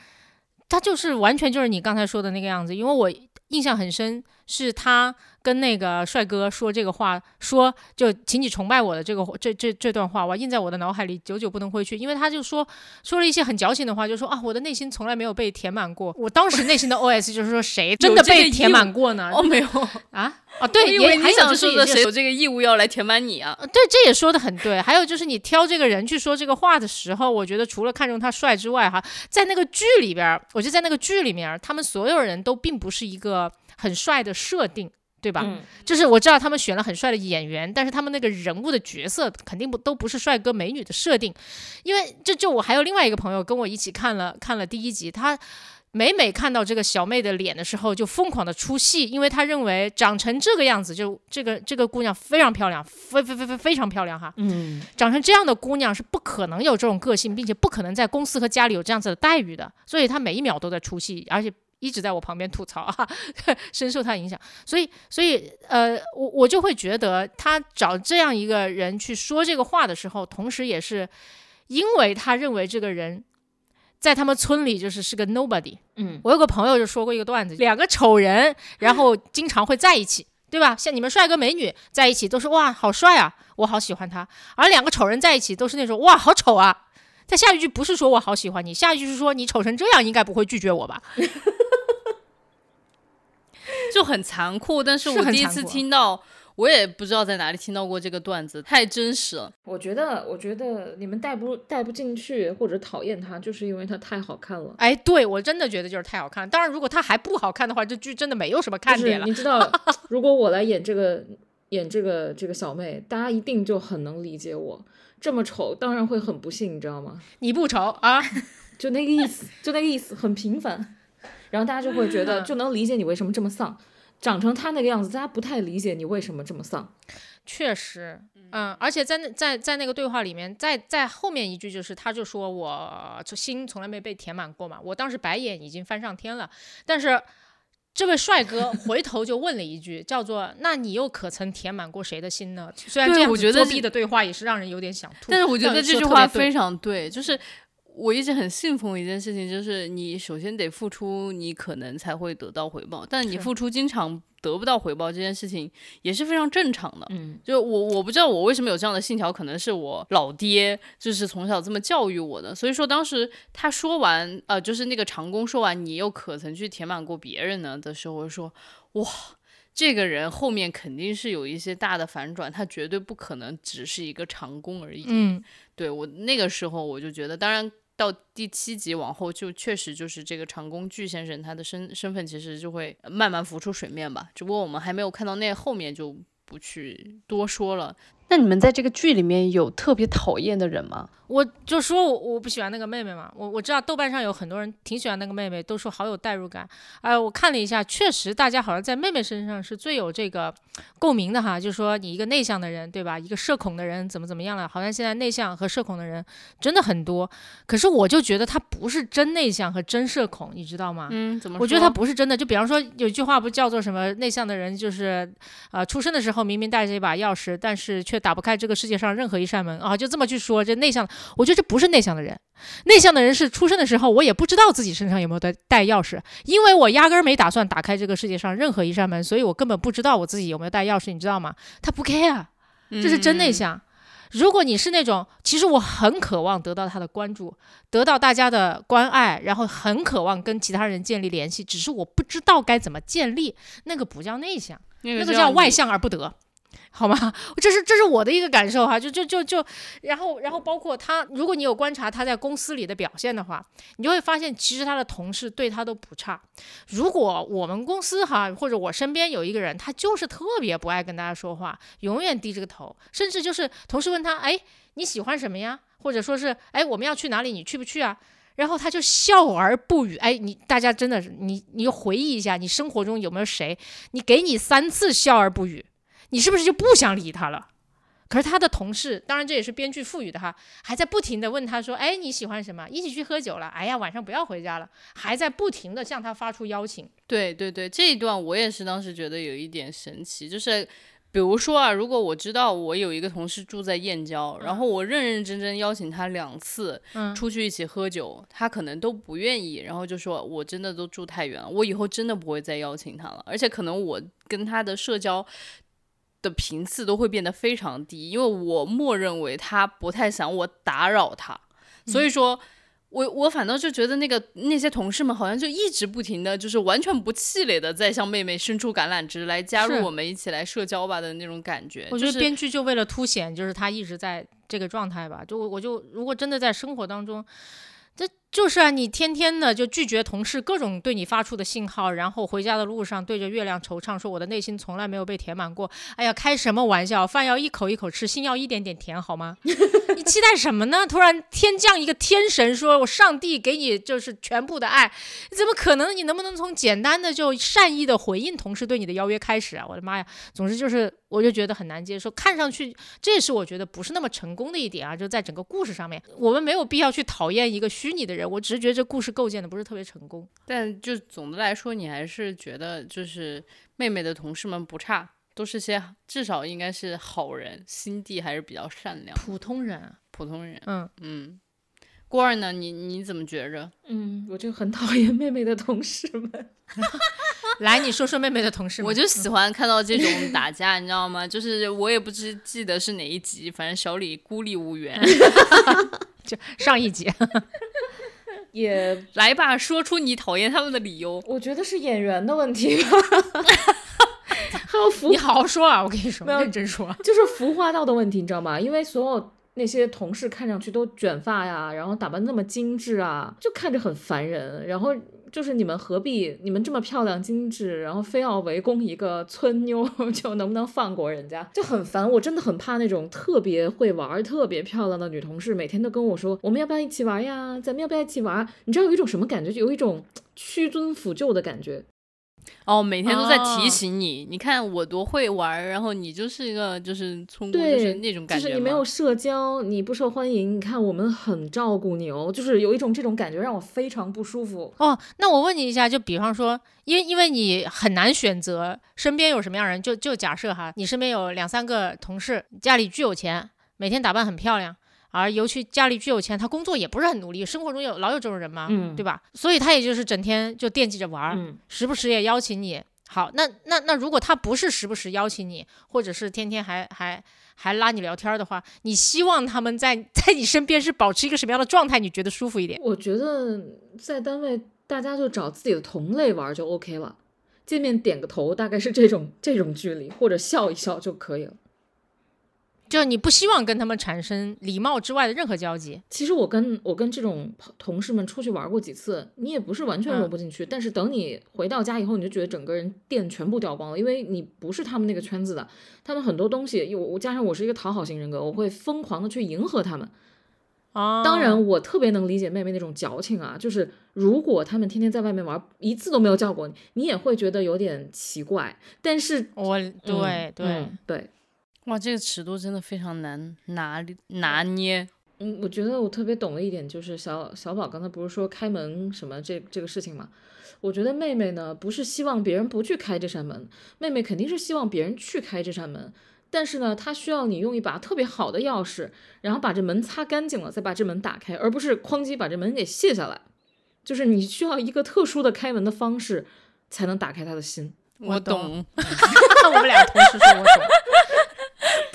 他就是完全就是你刚才说的那个样子，因为我印象很深，是他跟那个帅哥说这个话，说就请你崇拜我的这个这这这段话，哇，印在我的脑海里，久久不能挥去。因为他就说说了一些很矫情的话，就说啊，我的内心从来没有被填满过。我当时内心的 OS 就是说，谁真的被填满过呢？哦，没有，啊啊，对，我以也还想说的谁有这个义务要来填满你啊？呃，对，这也说的很对。还有就是你挑这个人去说这个话的时候，我觉得除了看中他帅之外，哈，在那个剧里边，我觉得在那个剧里面，他们所有人都并不是一个很帅的设定。对吧？嗯就是我知道他们选了很帅的演员，但是他们那个人物的角色肯定不都不是帅哥美女的设定，因为这就我还有另外一个朋友跟我一起看了看了第一集，他每每看到这个小妹的脸的时候，就疯狂的出戏，因为他认为长成这个样子，就这个这个姑娘非常漂亮，非非非非非常漂亮哈。嗯，长成这样的姑娘是不可能有这种个性，并且不可能在公司和家里有这样子的待遇的，所以她每一秒都在出戏，而且一直在我旁边吐槽啊，深受他影响。所以，所以呃，我我就会觉得他找这样一个人去说这个话的时候，同时也是因为他认为这个人。在他们村里就是是个 nobody，嗯，我有个朋友就说过一个段子，两个丑人，然后 经常会在一起，对吧？像你们帅哥美女在一起都是哇好帅啊，我好喜欢他，而两个丑人在一起都是那种哇好丑啊。他下一句不是说我好喜欢你，下一句是说你丑成这样，应该不会拒绝我吧？就很残酷。但是是我第一次听到，我也不知道在哪里听到过这个段子，太真实了。我觉得，我觉得你们带不带不进去或者讨厌他，就是因为他太好看了。哎，对我真的觉得就是太好看了。当然，如果他还不好看的话，这剧真的没有什么看点了。你知道，如果我来演这个演这个这个小妹，大家一定就很能理解我。这么丑，当然会很不幸，你知道吗？你不丑啊？就那个意思，就那个意思，很平凡。然后大家就会觉得，就能理解你为什么这么丧。长成他那个样子，大家不太理解你为什么这么丧。确实，嗯，而且在那在在那个对话里面，在在后面一句就是，他就说我这心从来没被填满过嘛，我当时白眼已经翻上天了，但是。这位帅哥 回头就问了一句，叫做“那你又可曾填满过谁的心呢？”虽然这样子我觉得是作弊的对话也是让人有点想吐，但是我觉得这句话非常对，就是我一直很信奉一件事情，就是你首先得付出，你可能才会得到回报，但你付出经常得不到回报这件事情也是非常正常的。嗯，就我我不知道我为什么有这样的信条，可能是我老爹就是从小这么教育我的。所以说当时他说完，呃，就是那个长工说完，你又可曾去填满过别人呢的时候，我就说哇。这个人后面肯定是有一些大的反转，他绝对不可能只是一个长工而已。嗯，对我那个时候我就觉得，当然到第七集往后，就确实就是这个长工具先生他的身身份其实就会慢慢浮出水面吧。只不过我们还没有看到那后面，就不去多说了。那你们在这个剧里面有特别讨厌的人吗？我就说我我不喜欢那个妹妹嘛，我我知道豆瓣上有很多人挺喜欢那个妹妹，都说好有代入感。哎、我看了一下，确实大家好像在妹妹身上是最有这个共鸣的哈，就是说你一个内向的人，对吧？一个社恐的人怎么怎么样了？好像现在内向和社恐的人真的很多，可是我就觉得他不是真内向和真社恐，你知道吗？嗯，怎么说？我觉得他不是真的。就比方说，有句话不叫做什么？内向的人就是，呃，出生的时候明明带着一把钥匙，但是却打不开这个世界上任何一扇门啊！就这么去说，这内向，我觉得这不是内向的人。内向的人是出生的时候，我也不知道自己身上有没有带带钥匙，因为我压根儿没打算打开这个世界上任何一扇门，所以我根本不知道我自己有没有带钥匙，你知道吗？他不 care，这是真内嗯向。如果你是那种，其实我很渴望得到他的关注，得到大家的关爱，然后很渴望跟其他人建立联系，只是我不知道该怎么建立，那个不叫内向，那个叫外向而不得。好吗？这是这是我的一个感受哈，就就就就，然后然后包括他，如果你有观察他在公司里的表现的话，你就会发现其实他的同事对他都不差。如果我们公司哈，或者我身边有一个人，他就是特别不爱跟大家说话，永远低着个头，甚至就是同事问他，哎，你喜欢什么呀？或者说是，哎，我们要去哪里？你去不去啊？然后他就笑而不语。哎，你大家真的是你，你回忆一下，你生活中有没有谁，你给你三次笑而不语，你是不是就不想理他了？可是他的同事，当然这也是编剧赋予的哈，还在不停的问他说，哎，你喜欢什么？一起去喝酒了？哎呀，晚上不要回家了，还在不停的向他发出邀请。对对对，这一段我也是当时觉得有一点神奇，就是比如说啊，如果我知道我有一个同事住在燕郊，然后我认认真真邀请他两次嗯，出去一起喝酒，他可能都不愿意，然后就说我真的都住太远了，我以后真的不会再邀请他了，而且可能我跟他的社交。的频次都会变得非常低，因为我默认为他不太想我打扰他，所以说，我我反倒就觉得那个那些同事们好像就一直不停的就是完全不气馁的在向妹妹伸出橄榄枝来加入我们一起来社交吧的那种感觉。就是我觉得编剧就为了凸显，就是他一直在这个状态吧。就我我就如果真的在生活当中，这就是啊，你天天的就拒绝同事各种对你发出的信号，然后回家的路上对着月亮惆怅，说我的内心从来没有被填满过。哎呀，开什么玩笑？饭要一口一口吃，心要一点点甜，好吗？你期待什么呢？突然天降一个天神，说我上帝给你就是全部的爱，怎么可能？你能不能从简单的就善意的回应同事对你的邀约开始啊？我的妈呀！总之就是，我就觉得很难接受。看上去，这也是我觉得不是那么成功的一点啊，就在整个故事上面，我们没有必要去讨厌一个虚拟的人，我只是觉得这故事构建的不是特别成功。但就总的来说，你还是觉得就是妹妹的同事们不差，都是些至少应该是好人，心地还是比较善良，普通人啊，普通人。嗯，嗯，郭二呢？你你怎么觉着？嗯，我就很讨厌妹妹的同事们。来，你说说妹妹的同事们，我就喜欢看到这种打架，你知道吗？就是我也不知记得是哪一集，反正小李孤立无援。就上一集，也，来吧，说出你讨厌他们的理由。我觉得是演员的问题吧。还有服你好好说啊，我跟你说，没有认真说。就是服化道的问题，你知道吗？因为所有那些同事看上去都卷发呀，然后打扮那么精致啊，就看着很烦人。然后就是你们何必你们这么漂亮精致，然后非要围攻一个村妞，就能不能放过人家？就很烦。我真的很怕那种特别会玩、特别漂亮的女同事，每天都跟我说我们要不要一起玩呀？咱们要不要一起玩？你知道有一种什么感觉？就有一种屈尊俯就的感觉。哦，每天都在哦提醒你，你看我多会玩儿，然后你就是一个就是村姑，就是，那种感觉就是你没有社交，你不受欢迎。你看我们很照顾你哦，就是有一种这种感觉，让我非常不舒服。哦，那我问你一下，就比方说，因为因为你很难选择身边有什么样的人，就就假设哈，你身边有两三个同事，家里巨有钱，每天打扮很漂亮，而尤其家里巨有钱，他工作也不是很努力，生活中有老有这种人嘛，嗯对吧？所以他也就是整天就惦记着玩儿，嗯，时不时也邀请你。好，那那那如果他不是时不时邀请你，或者是天天还还还拉你聊天儿的话，你希望他们在在你身边是保持一个什么样的状态？你觉得舒服一点？我觉得在单位大家就找自己的同类玩就 OK 了，见面点个头，大概是这种这种距离，或者笑一笑就可以了。就你不希望跟他们产生礼貌之外的任何交集。其实我跟我跟这种同事们出去玩过几次，你也不是完全融不进去，但是等你回到家以后，你就觉得整个人电全部掉光了，因为你不是他们那个圈子的，他们很多东西，我我加上我是一个讨好型人格，我会疯狂的去迎合他们。啊当然，我特别能理解妹妹那种矫情啊，就是如果他们天天在外面玩，一次都没有叫过你，你也会觉得有点奇怪。但是，我对嗯对，嗯对，哇，这个尺度真的非常难拿拿捏。嗯，我觉得我特别懂的一点就是小小宝刚才不是说开门什么这这个事情嘛？我觉得妹妹呢不是希望别人不去开这扇门，妹妹肯定是希望别人去开这扇门。但是呢，她需要你用一把特别好的钥匙，然后把这门擦干净了，再把这门打开，而不是哐叽把这门给卸下来。就是你需要一个特殊的开门的方式，才能打开她的心。我懂懂，我们俩同时说我懂。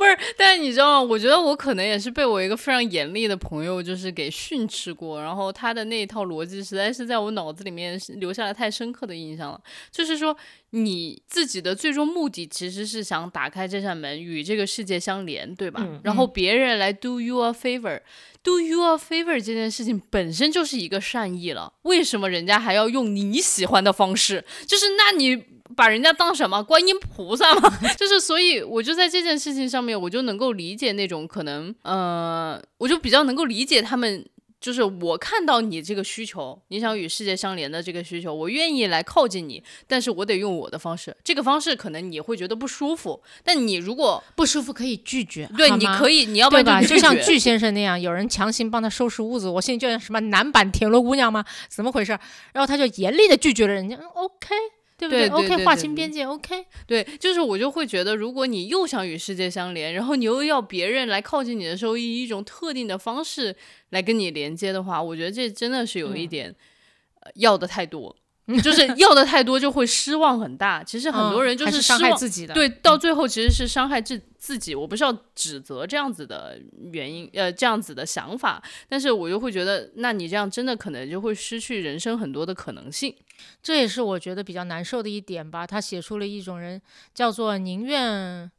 不是，但是你知道吗？我觉得我可能也是被我一个非常严厉的朋友就是给训斥过，然后他的那一套逻辑实在是在我脑子里面是留下了太深刻的印象了。就是说，你自己的最终目的其实是想打开这扇门，与这个世界相连，对吧？嗯然后别人来 do you a favor。Do you a favor 这件事情本身就是一个善意了，为什么人家还要用你喜欢的方式？就是那你把人家当什么观音菩萨吗？就是所以我就在这件事情上面，我就能够理解那种可能，呃，我就比较能够理解他们。就是我看到你这个需求，你想与世界相连的这个需求，我愿意来靠近你，但是我得用我的方式。这个方式可能你会觉得不舒服，但你如果不舒服可以拒绝，对，你可以，你要不然？就拒绝像巨先生那样，有人强行帮他收拾屋子，我心里就像什么男版田螺姑娘吗？怎么回事？然后他就严厉的拒绝了人家嗯，OK，对不对对 o 对 k 对划清边界，OK。对，就是我就会觉得，如果你又想与世界相连，然后你又要别人来靠近你的时候，以一种特定的方式来跟你连接的话，我觉得这真的是有一嗯点、呃要的太多，就是 要的太多就会失望很大。其实很多人就嗯是伤害自己的，对，到最后其实是伤害自自己。我不是要指责这样子的原因，呃，这样子的想法，但是我就会觉得，那你这样真的可能就会失去人生很多的可能性。这也是我觉得比较难受的一点吧。他写出了一种人叫做宁愿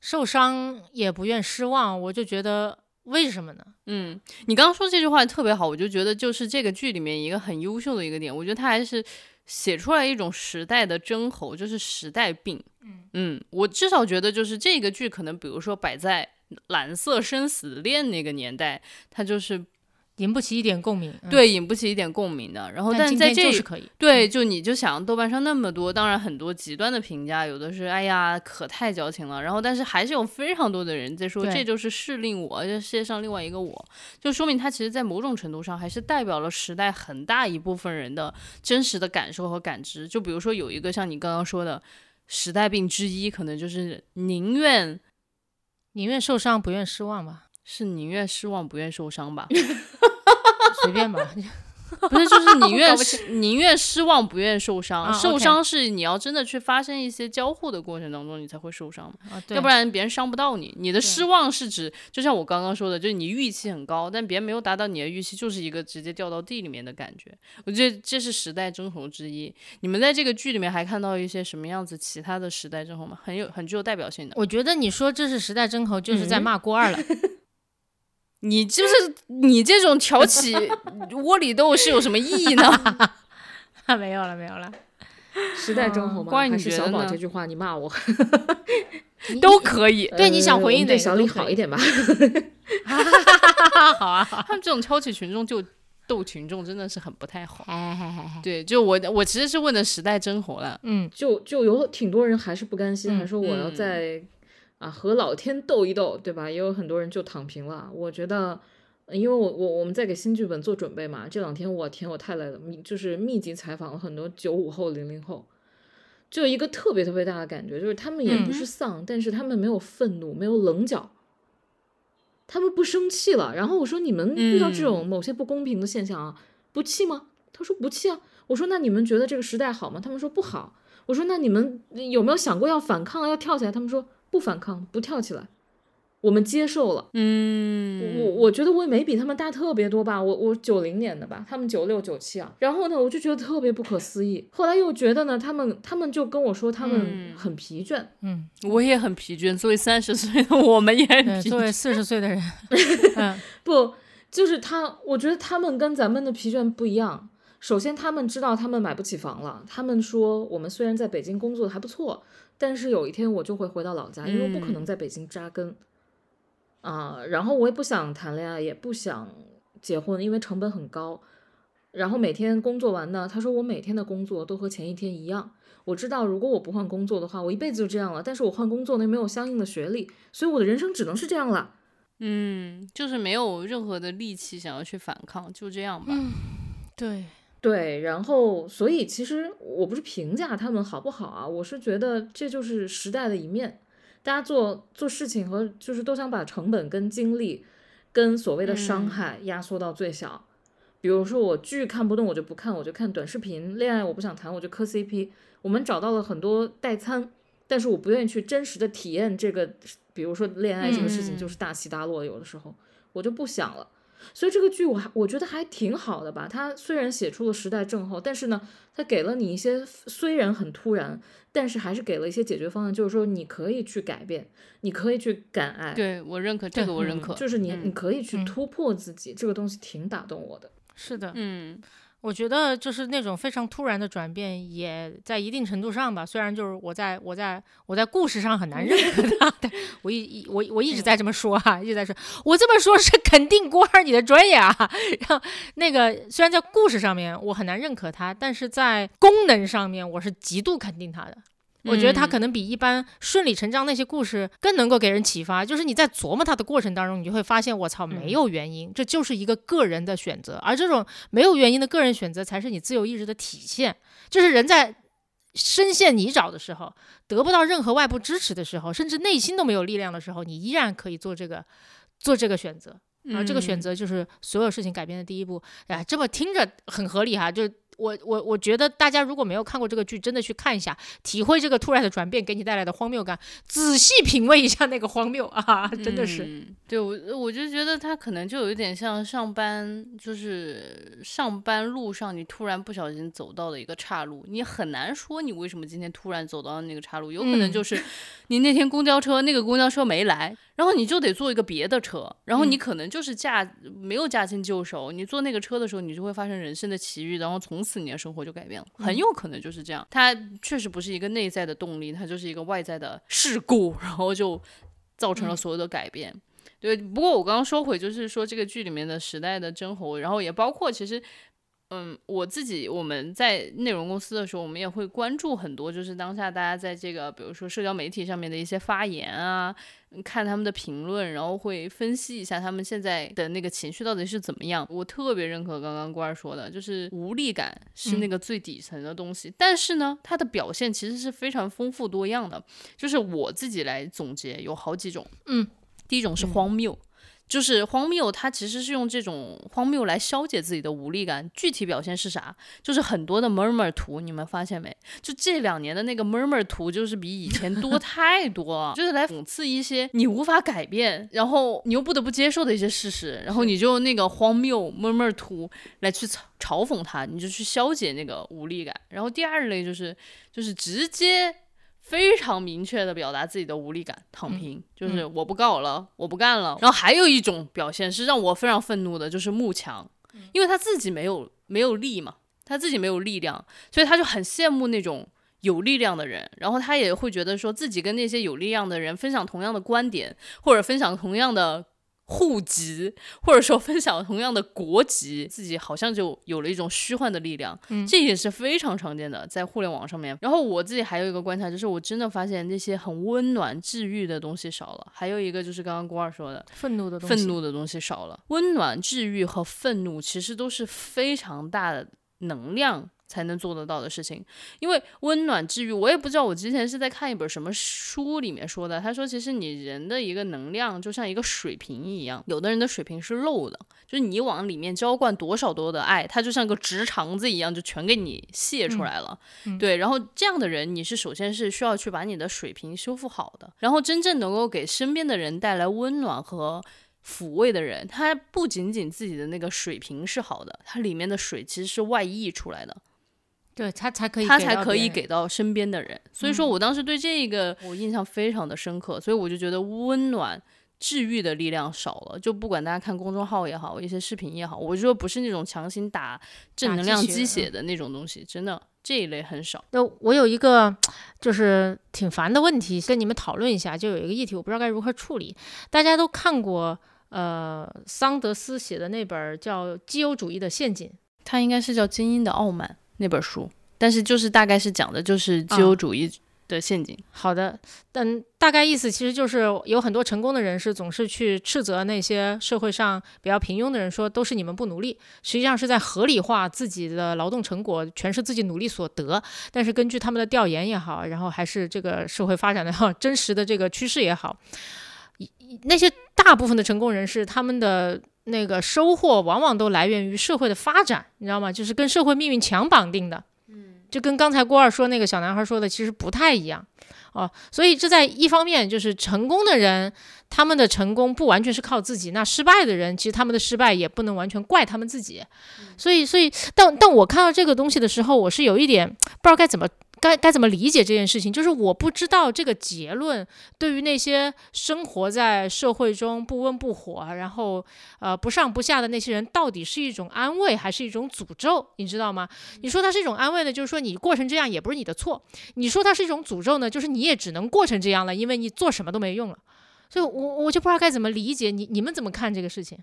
受伤也不愿失望，我就觉得为什么呢？嗯，你刚刚说这句话特别好，我就觉得就是这个剧里面一个很优秀的一个点，我觉得他还是写出来一种时代的真吼，就是时代病。嗯我至少觉得就是这个剧可能，比如说摆在蓝色生死恋那个年代，它就是引不起一点共鸣。嗯，对引不起一点共鸣的。然后，但在这就是可以。对，就你就想豆瓣上那么多，当然很多极端的评价，有的是哎呀可太矫情了，然后但是还是有非常多的人在说这就是适令我，这世界上另外一个我，就说明他其实在某种程度上还是代表了时代很大一部分人的真实的感受和感知。就比如说有一个像你刚刚说的时代病之一，可能就是宁愿宁愿受伤不愿失望吧，是宁愿失望不愿受伤吧。随便吧。不是，就是宁 愿宁愿失望，不愿受伤。啊受伤是你要真的去发生一些交互的过程当中，你才会受伤嘛。要不然别人伤不到你。你的失望是指，就像我刚刚说的，就是你预期很高，但别人没有达到你的预期，就是一个直接掉到地里面的感觉。我觉得这是时代争吼之一。你们在这个剧里面还看到一些什么样子其他的时代争吼吗？很有很具有代表性的。我觉得你说这是时代真吼，就是在嗯骂郭二了。你就是你这种挑起 窝里斗是有什么意义呢？没有了，没有了。时代争吼吗？关于还是小你觉得呢宝这句话，你骂我，都可以。对你想回应对小李好一点吧。好啊，好啊。他们这种挑起群众就斗群众，真的是很不太好。对，就我我其实是问的时代真红了。嗯，就就有挺多人还是不甘心，嗯还说我要嗯在、啊和老天斗一斗，对吧？也有很多人就躺平了。我觉得，呃因为我我我们在给新剧本做准备嘛，这两天我天我太累了，就是密集采访了很多九五后、零零后，就有一个特别特别大的感觉，就是他们也不是丧，但是他们没有愤怒，没有棱角。他们不生气了，然后我说你们遇到这种某些不公平的现象啊，不气吗？他说不气啊。我说那你们觉得这个时代好吗？他们说不好。我说那你们有没有想过要反抗，要跳起来？他们说不反抗，不跳起来，我们接受了。嗯，我我觉得我也没比他们大特别多吧，我我九零年的吧，他们九六九七啊。然后呢，我就觉得特别不可思议。后来又觉得呢，他们他们就跟我说他们嗯很疲倦。嗯，我也很疲倦。作为三十岁的我们也很，疲倦。作为四十岁的人，嗯，不，就是他，我觉得他们跟咱们的疲倦不一样。首先，他们知道他们买不起房了。他们说，我们虽然在北京工作还不错，但是有一天我就会回到老家，因为我不可能在北京扎根。啊、然后我也不想谈恋爱，也不想结婚，因为成本很高。然后每天工作完呢，他说我每天的工作都和前一天一样。我知道，如果我不换工作的话，我一辈子就这样了。但是我换工作呢，没有相应的学历，所以我的人生只能是这样了。嗯，就是没有任何的力气想要去反抗，就这样吧。对，对，然后所以其实我不是评价他们好不好啊，我是觉得这就是时代的一面。大家做做事情和就是都想把成本跟精力跟所谓的伤嗯害压缩到最小。比如说我剧看不动我就不看，我就看短视频；恋爱我不想谈，我就磕 CP。我们找到了很多代餐，但是我不愿意去真实的体验这个，比如说恋爱这个事情嗯就是大起大落，有的时候我就不想了。所以这个剧我还我觉得还挺好的吧。它虽然写出了时代症候，但是呢，它给了你一些虽然很突然，但是还是给了一些解决方案，就是说你可以去改变，你可以去敢爱，对我认可这个，我认可。就是你、嗯你可以去嗯突破自己，这个东西挺打动我的。是的，嗯我觉得就是那种非常突然的转变，也在一定程度上吧。虽然就是我在我在我在故事上很难认可他，但我一一我我一直在这么说哈、一直在说，我这么说是肯定郭二你的专业啊。然后那个虽然在故事上面我很难认可他，但是在功能上面我是极度肯定他的。我觉得他可能比一般顺理成章那些故事更能够给人启发。就是你在琢磨他的过程当中，你就会发现，我操，没有原因，这就是一个个人的选择。而这种没有原因的个人选择，才是你自由意志的体现。就是人在深陷泥沼的时候，得不到任何外部支持的时候，甚至内心都没有力量的时候，你依然可以做这个做这个选择。而这个选择就是所有事情改变的第一步。哎，这么听着很合理哈，就。我我我觉得大家如果没有看过这个剧，真的去看一下，体会这个突然的转变给你带来的荒谬感，仔细品味一下那个荒谬啊，真的是。嗯、对我我就觉得他可能就有一点像上班，就是上班路上你突然不小心走到了一个岔路，你很难说你为什么今天突然走到那个岔路，有可能就是你那天公交车那个公交车没来，然后你就得坐一个别的车，然后你可能就是驾没有驾轻就熟，你坐那个车的时候，你就会发生人生的奇遇，然后从此你的生活就改变了，很有可能就是这样。它确实不是一个内在的动力，它就是一个外在的事故，然后就造成了所有的改变。对，不过我刚刚说回，就是说这个剧里面的时代的真侯，然后也包括其实。嗯，我自己我们在内容公司的时候，我们也会关注很多，就是当下大家在这个比如说社交媒体上面的一些发言啊，看他们的评论，然后会分析一下他们现在的那个情绪到底是怎么样。我特别认可刚刚官儿说的，就是无力感是那个最底层的东西，但是呢，它的表现其实是非常丰富多样的。就是我自己来总结，有好几种。嗯，第一种是荒谬。就是荒谬，它其实是用这种荒谬来消解自己的无力感。具体表现是啥？就是很多的 murmur 图，你们发现没？就这两年的那个 murmur 图，就是比以前多 太多了。就是来讽刺一些你无法改变，然后你又不得不接受的一些事实，然后你就那个荒谬 murmur 图来去嘲嘲讽他，你就去消解那个无力感。然后第二类就是就是直接。非常明确的表达自己的无力感，躺平，就是我不搞了，我不干了。然后还有一种表现是让我非常愤怒的，就是慕强，因为他自己没有没有力嘛，他自己没有力量，所以他就很羡慕那种有力量的人，然后他也会觉得说自己跟那些有力量的人分享同样的观点，或者分享同样的。户籍，或者说分享同样的国籍，自己好像就有了一种虚幻的力量，嗯，这也是非常常见的，在互联网上面。然后我自己还有一个观察，就是我真的发现那些很温暖、治愈的东西少了。还有一个就是刚刚郭二说的，愤怒的东西，愤怒的东西少了。温暖、治愈和愤怒其实都是非常大的能量。才能做得到的事情，因为温暖治愈，我也不知道我之前是在看一本什么书里面说的。他说，其实你人的一个能量就像一个水瓶一样，有的人的水瓶是漏的，就是你往里面浇灌多少多的爱，它就像个直肠子一样，就全给你泄出来了。嗯、对，然后这样的人，你是首先是需要去把你的水瓶修复好的，然后真正能够给身边的人带来温暖和。抚慰的人，他不仅仅自己的那个水平是好的，它里面的水其实是外溢出来的。对他才可以，他才可以给到身边的人。所以说我当时对这个我印象非常的深刻，所以我就觉得温暖治愈的力量少了。就不管大家看公众号也好，一些视频也好，我就说不是那种强行打正能量鸡血的那种东西，真的这一类很少。那我有一个就是挺烦的问题，跟你们讨论一下。就有一个议题，我不知道该如何处理。大家都看过呃桑德斯写的那本叫《基友主义的陷阱》，他应该是叫《精英的傲慢》。那本书，但是就是大概是讲的就是自由主义的陷阱。好的，但大概意思其实就是有很多成功的人士总是去斥责那些社会上比较平庸的人，说都是你们不努力，实际上是在合理化自己的劳动成果全是自己努力所得。但是根据他们的调研也好，然后还是这个社会发展的 真实的这个趋势也好，那些大部分的成功人士他们的。那个收获往往都来源于社会的发展，你知道吗？就是跟社会命运强绑定的，嗯，就跟刚才郭二说那个小男孩说的其实不太一样哦。所以这在一方面就是成功的人，他们的成功不完全是靠自己；那失败的人，其实他们的失败也不能完全怪他们自己。所以，所以，但但我看到这个东西的时候，我是有一点不知道该怎么。该该怎么理解这件事情？就是我不知道这个结论对于那些生活在社会中不温不火，然后呃不上不下的那些人，到底是一种安慰还是一种诅咒？你知道吗？你说它是一种安慰呢，就是说你过成这样也不是你的错；你说它是一种诅咒呢，就是你也只能过成这样了，因为你做什么都没用了。所以我我就不知道该怎么理解你你们怎么看这个事情？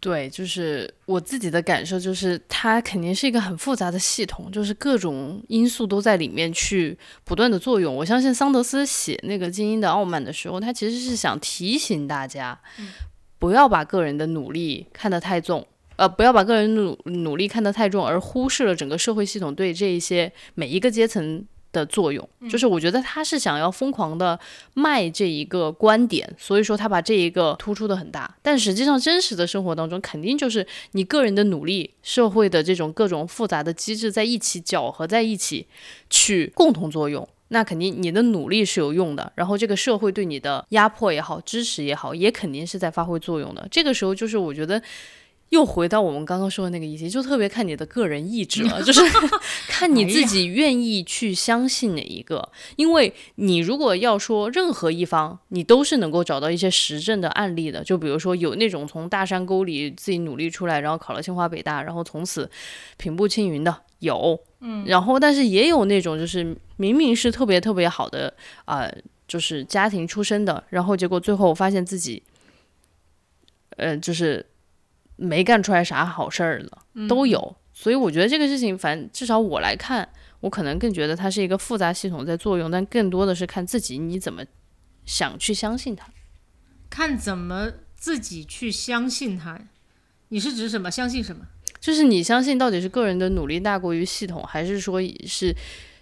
对，就是我自己的感受，就是它肯定是一个很复杂的系统，就是各种因素都在里面去不断的作用。我相信桑德斯写那个《精英的傲慢》的时候，他其实是想提醒大家，不要把个人的努力看得太重，呃，不要把个人努努力看得太重，而忽视了整个社会系统对这一些每一个阶层。的作用，就是我觉得他是想要疯狂的卖这一个观点，所以说他把这一个突出的很大。但实际上，真实的生活当中，肯定就是你个人的努力，社会的这种各种复杂的机制在一起搅合在一起，去共同作用。那肯定你的努力是有用的，然后这个社会对你的压迫也好，支持也好，也肯定是在发挥作用的。这个时候，就是我觉得。又回到我们刚刚说的那个议题，就特别看你的个人意志了，就是看你自己愿意去相信哪一个。因为你如果要说任何一方，你都是能够找到一些实证的案例的。就比如说有那种从大山沟里自己努力出来，然后考了清华北大，然后从此平步青云的有，嗯，然后但是也有那种就是明明是特别特别好的啊，就是家庭出身的，然后结果最后发现自己，呃，就是。没干出来啥好事儿了，都有，所以我觉得这个事情，反正至少我来看，我可能更觉得它是一个复杂系统在作用，但更多的是看自己你怎么想去相信它，看怎么自己去相信它。你是指什么？相信什么？就是你相信到底是个人的努力大过于系统，还是说是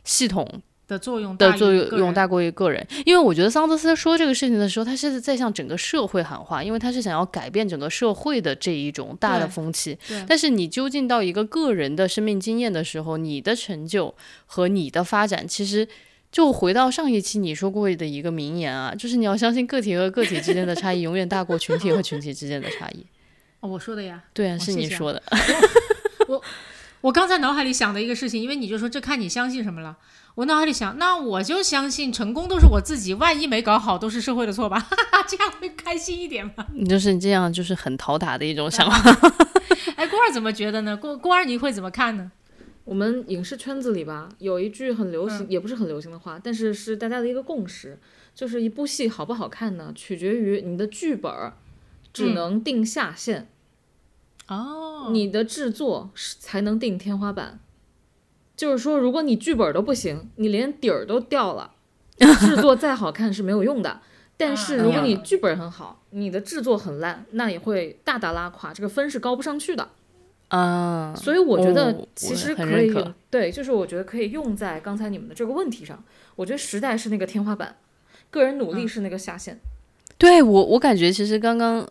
系统？的作用的作用大过于个人，因为我觉得桑德斯说这个事情的时候，他是在向整个社会喊话，因为他是想要改变整个社会的这一种大的风气。但是你究竟到一个个人的生命经验的时候，你的成就和你的发展，其实就回到上一期你说过的一个名言啊，就是你要相信个体和个体之间的差异 永远大过群体和群体之间的差异。哦，我说的呀。对啊，是你说的。我我刚才脑海里想的一个事情，因为你就说这看你相信什么了。我脑海里想，那我就相信成功都是我自己，万一没搞好都是社会的错吧，这样会开心一点吧？你就是这样，就是很讨打的一种想法。哎，郭二怎么觉得呢？郭郭二你会怎么看呢？我们影视圈子里吧，有一句很流行，也不是很流行的话，但是是大家的一个共识，就是一部戏好不好看呢，取决于你的剧本只能定下限，哦，你的制作才能定天花板。就是说，如果你剧本都不行，你连底儿都掉了，制作再好看是没有用的。但是如果你剧本很好，你的制作很烂，那也会大大拉垮，这个分是高不上去的。啊，所以我觉得其实可以，对，就是我觉得可以用在刚才你们的这个问题上。我觉得时代是那个天花板，个人努力是那个下限。对我，我感觉其实刚刚。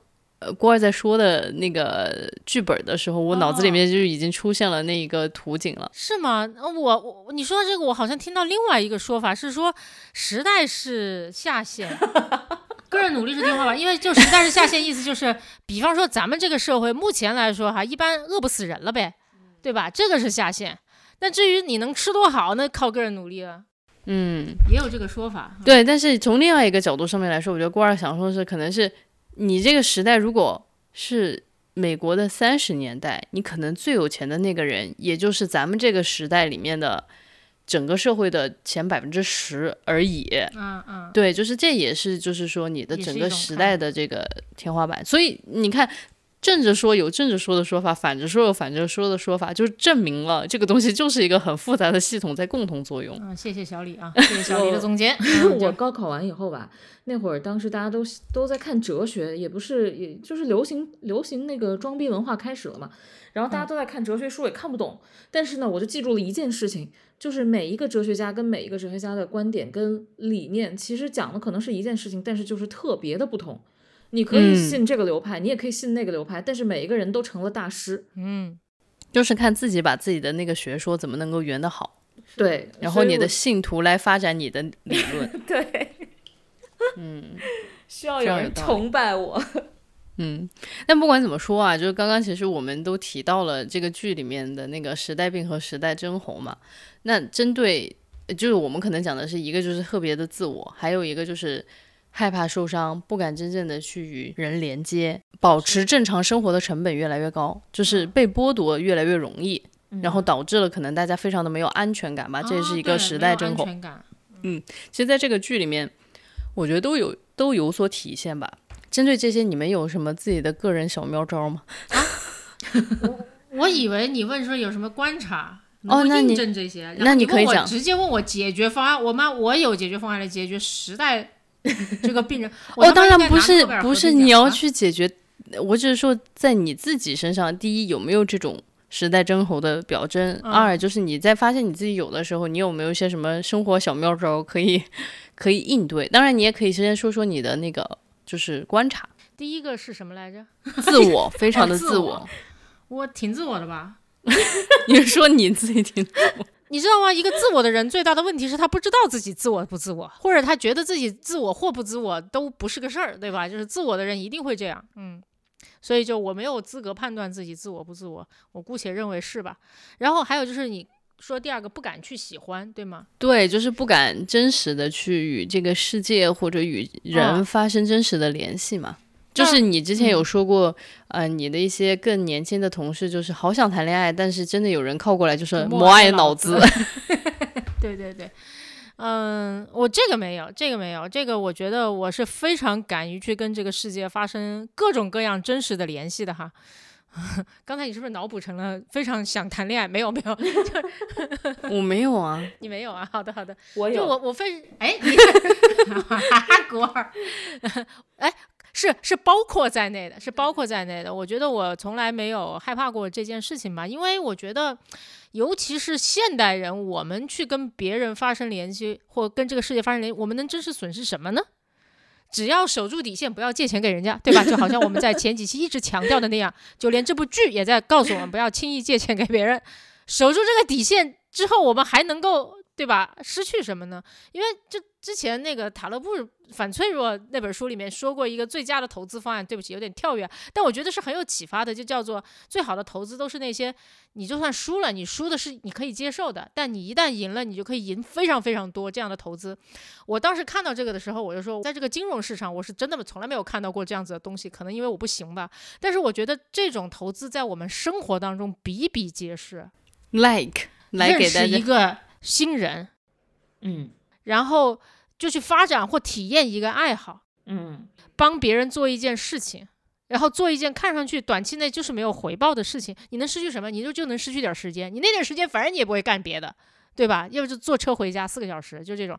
呃，郭二在说的那个剧本的时候，我脑子里面就已经出现了那一个图景了。是吗？我我你说的这个，我好像听到另外一个说法是说，时代是下限，个人努力是天花板。因为就时代是下限，意思就是，比方说咱们这个社会目前来说哈，一般饿不死人了呗，对吧？这个是下限。那至于你能吃多好，那靠个人努力了。嗯，也有这个说法。对，但是从另外一个角度上面来说，我觉得郭二想说的是，可能是。你这个时代，如果是美国的三十年代，你可能最有钱的那个人，也就是咱们这个时代里面的整个社会的前百分之十而已。嗯嗯，对，就是这也是，就是说你的整个时代的这个天花板。所以你看。正着说有正着说的说法，反着说有反着说的说法，就证明了这个东西就是一个很复杂的系统在共同作用。嗯，谢谢小李啊，谢谢小李的总结。我高考完以后吧，那会儿当时大家都都在看哲学，也不是，也就是流行流行那个装逼文化开始了嘛。然后大家都在看哲学书，也看不懂。但是呢，我就记住了一件事情，就是每一个哲学家跟每一个哲学家的观点跟理念，其实讲的可能是一件事情，但是就是特别的不同。你可以信这个流派，你也可以信那个流派，但是每一个人都成了大师。嗯，就是看自己把自己的那个学说怎么能够圆得好。对，然后你的信徒来发展你的理 论。对，嗯，需要有人崇拜我。嗯，但不管怎么说啊，就是刚刚其实我们都提到了这个剧里面的那个时代病和时代真红嘛。那针对就是我们可能讲的是一个就是特别的自我，还有一个就是害怕受伤，不敢真正的去与人连接，保持正常生活的成本越来越高，就是被剥夺越来越容易，然后导致了可能大家非常的没有安全感吧，这也是一个时代真空。其实在这个剧里面，我觉得都有都有所体现吧。针对这些，你们有什么自己的个人小妙招吗？我我以为你问说有什么观察。哦，那你这些，那你可以讲，直接问我解决方案。我妈？我有解决方案来解决时代 这个病人。哦，当然不是，不是你要去解决。我只是说，在你自己身上，第一有没有这种时代真候的表征？二就是你在发现你自己有的时候，你有没有一些什么生活小妙招可以可以应对？当然，你也可以先说说你的那个就是观察。第一个是什么来着？自我，非常的 自我。我挺自我的吧。你说你自己挺，你知道吗？一个自我的人最大的问题是他不知道自己自我不自我，或者他觉得自己自我或不自我都不是个事儿，对吧？就是自我的人一定会这样，嗯，所以就我没有资格判断自己自我不自我，我姑且认为是吧。然后还有就是你说第二个不敢去喜欢，对吗？对，就是不敢真实的去与这个世界或者与人发生真实的联系嘛。就是你之前有说过，呃，你的一些更年轻的同事就是好想谈恋爱，但是真的有人靠过来就是磨爱脑子。对对对，嗯，我这个没有，这个没有，这个我觉得我是非常敢于去跟这个世界发生各种各样真实的联系的哈。刚才你是不是脑补成了非常想谈恋爱？没有没有，我没有啊，你没有啊？好的好的，我有，我我非哎，果儿，哎。是是包括在内的，是包括在内的。我觉得我从来没有害怕过这件事情吧，因为我觉得，尤其是现代人，我们去跟别人发生联系，或跟这个世界发生联系，我们能真实损失什么呢？只要守住底线，不要借钱给人家，对吧？就好像我们在前几期一直强调的那样，就连这部剧也在告诉我们，不要轻易借钱给别人。守住这个底线之后，我们还能够。对吧？失去什么呢？因为就之前那个塔勒布反脆弱那本书里面说过一个最佳的投资方案。对不起，有点跳跃，但我觉得是很有启发的，就叫做最好的投资都是那些你就算输了，你输的是你可以接受的，但你一旦赢了，你就可以赢非常非常多这样的投资。我当时看到这个的时候，我就说，在这个金融市场，我是真的从来没有看到过这样子的东西，可能因为我不行吧。但是我觉得这种投资在我们生活当中比比皆是。Like 来给大家一个。新人，嗯，然后就去发展或体验一个爱好，嗯，帮别人做一件事情，然后做一件看上去短期内就是没有回报的事情，你能失去什么？你就就能失去点时间，你那点时间反正你也不会干别的，对吧？要不就坐车回家四个小时，就这种，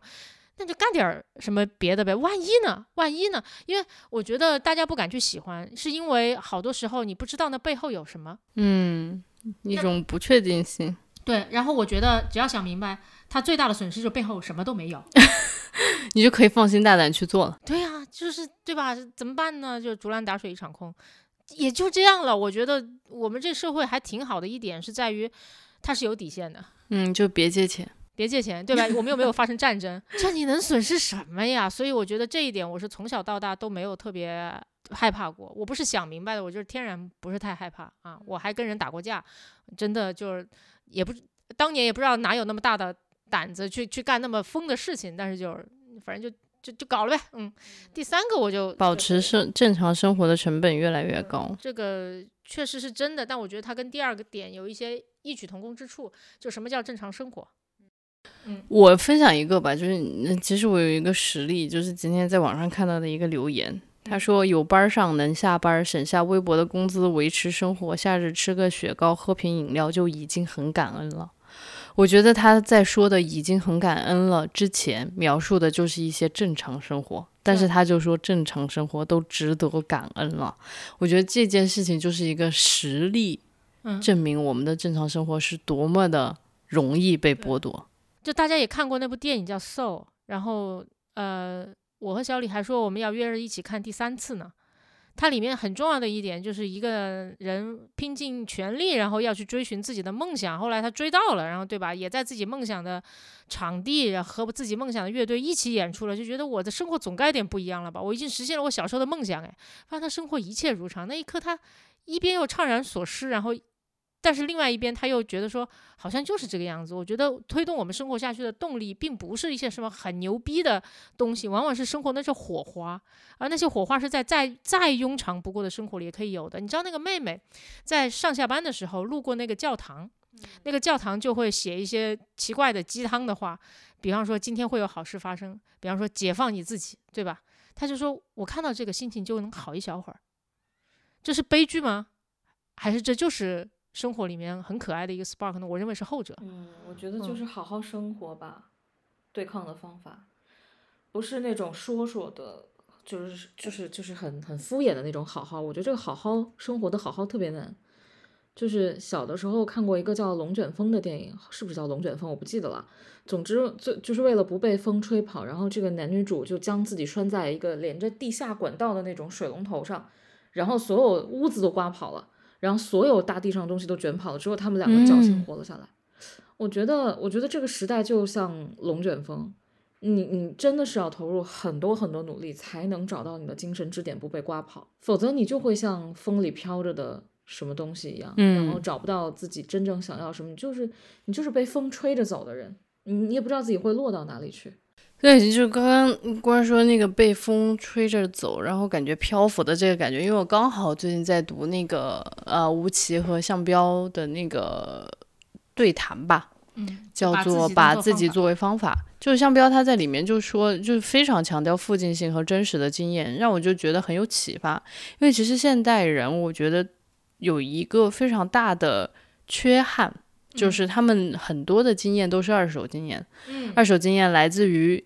那就干点什么别的呗。万一呢？万一呢？因为我觉得大家不敢去喜欢，是因为好多时候你不知道那背后有什么，嗯，一种不确定性。对，然后我觉得只要想明白，他最大的损失就背后什么都没有，你就可以放心大胆去做了。对呀，就是对吧？怎么办呢？就竹篮打水一场空，也就这样了。我觉得我们这社会还挺好的一点是在于，它是有底线的。嗯，就别借钱，别借钱，对吧？我们又没有发生战争，这你能损失什么呀？所以我觉得这一点我是从小到大都没有特别害怕过。我不是想明白的，我就是天然不是太害怕啊。我还跟人打过架，真的就是。也不，当年也不知道哪有那么大的胆子去去干那么疯的事情，但是就是反正就就就搞了呗，嗯。第三个我就保持生正常生活的成本越来越高，这个确实是真的，但我觉得它跟第二个点有一些异曲同工之处，就什么叫正常生活？嗯，我分享一个吧，就是其实我有一个实例，就是今天在网上看到的一个留言。他说：“有班上能下班，省下微薄的工资维持生活，夏日吃个雪糕，喝瓶饮料就已经很感恩了。”我觉得他在说的已经很感恩了之前，描述的就是一些正常生活，但是他就说正常生活都值得感恩了。我觉得这件事情就是一个实例，证明我们的正常生活是多么的容易被剥夺。就大家也看过那部电影叫《Soul》，然后呃。我和小李还说我们要约着一起看第三次呢。它里面很重要的一点就是一个人拼尽全力，然后要去追寻自己的梦想。后来他追到了，然后对吧？也在自己梦想的场地，和自己梦想的乐队一起演出了，就觉得我的生活总该有点不一样了吧？我已经实现了我小时候的梦想，哎，发现他生活一切如常。那一刻，他一边又怅然所失，然后但是另外一边他又觉得说，好像就是这个样子。我觉得推动我们生活下去的动力，并不是一些什么很牛逼的东西，往往是生活那些火花，而那些火花是在再再庸常不过的生活里也可以有的。你知道那个妹妹在上下班的时候路过那个教堂，那个教堂就会写一些奇怪的鸡汤的话，比方说今天会有好事发生，比方说解放你自己，对吧？他就说我看到这个心情就能好一小会儿，这是悲剧吗？还是这就是生活里面很可爱的一个 spark 呢？我认为是后者。嗯，我觉得就是好好生活吧，对抗的方法，不是那种说说的，就是就是就是很很敷衍的那种好好。我觉得这个好好生活的好好特别难。就是小的时候看过一个叫《龙卷风》的电影，是不是叫《龙卷风》？我不记得了。总之，就就是为了不被风吹跑，然后这个男女主就将自己拴在一个连着地下管道的那种水龙头上，然后所有屋子都刮跑了，然后所有大地上的东西都卷跑了，只有他们两个侥幸活了下来。我觉得，我觉得这个时代就像龙卷风，你你真的是要投入很多很多努力，才能找到你的精神支点不被刮跑，否则你就会像风里飘着的。什么东西一样，然后找不到自己真正想要什么，就是你就是被风吹着走的人，你你也不知道自己会落到哪里去。对，就是刚刚光说那个被风吹着走，然后感觉漂浮的这个感觉，因为我刚好最近在读那个呃吴奇和向彪的那个对谈吧，嗯，叫做把自己作为方法，就是向彪他在里面就说，就是非常强调附近性和真实的经验，让我就觉得很有启发，因为其实现代人我觉得。有一个非常大的缺憾，就是他们很多的经验都是二手经验。嗯，二手经验来自于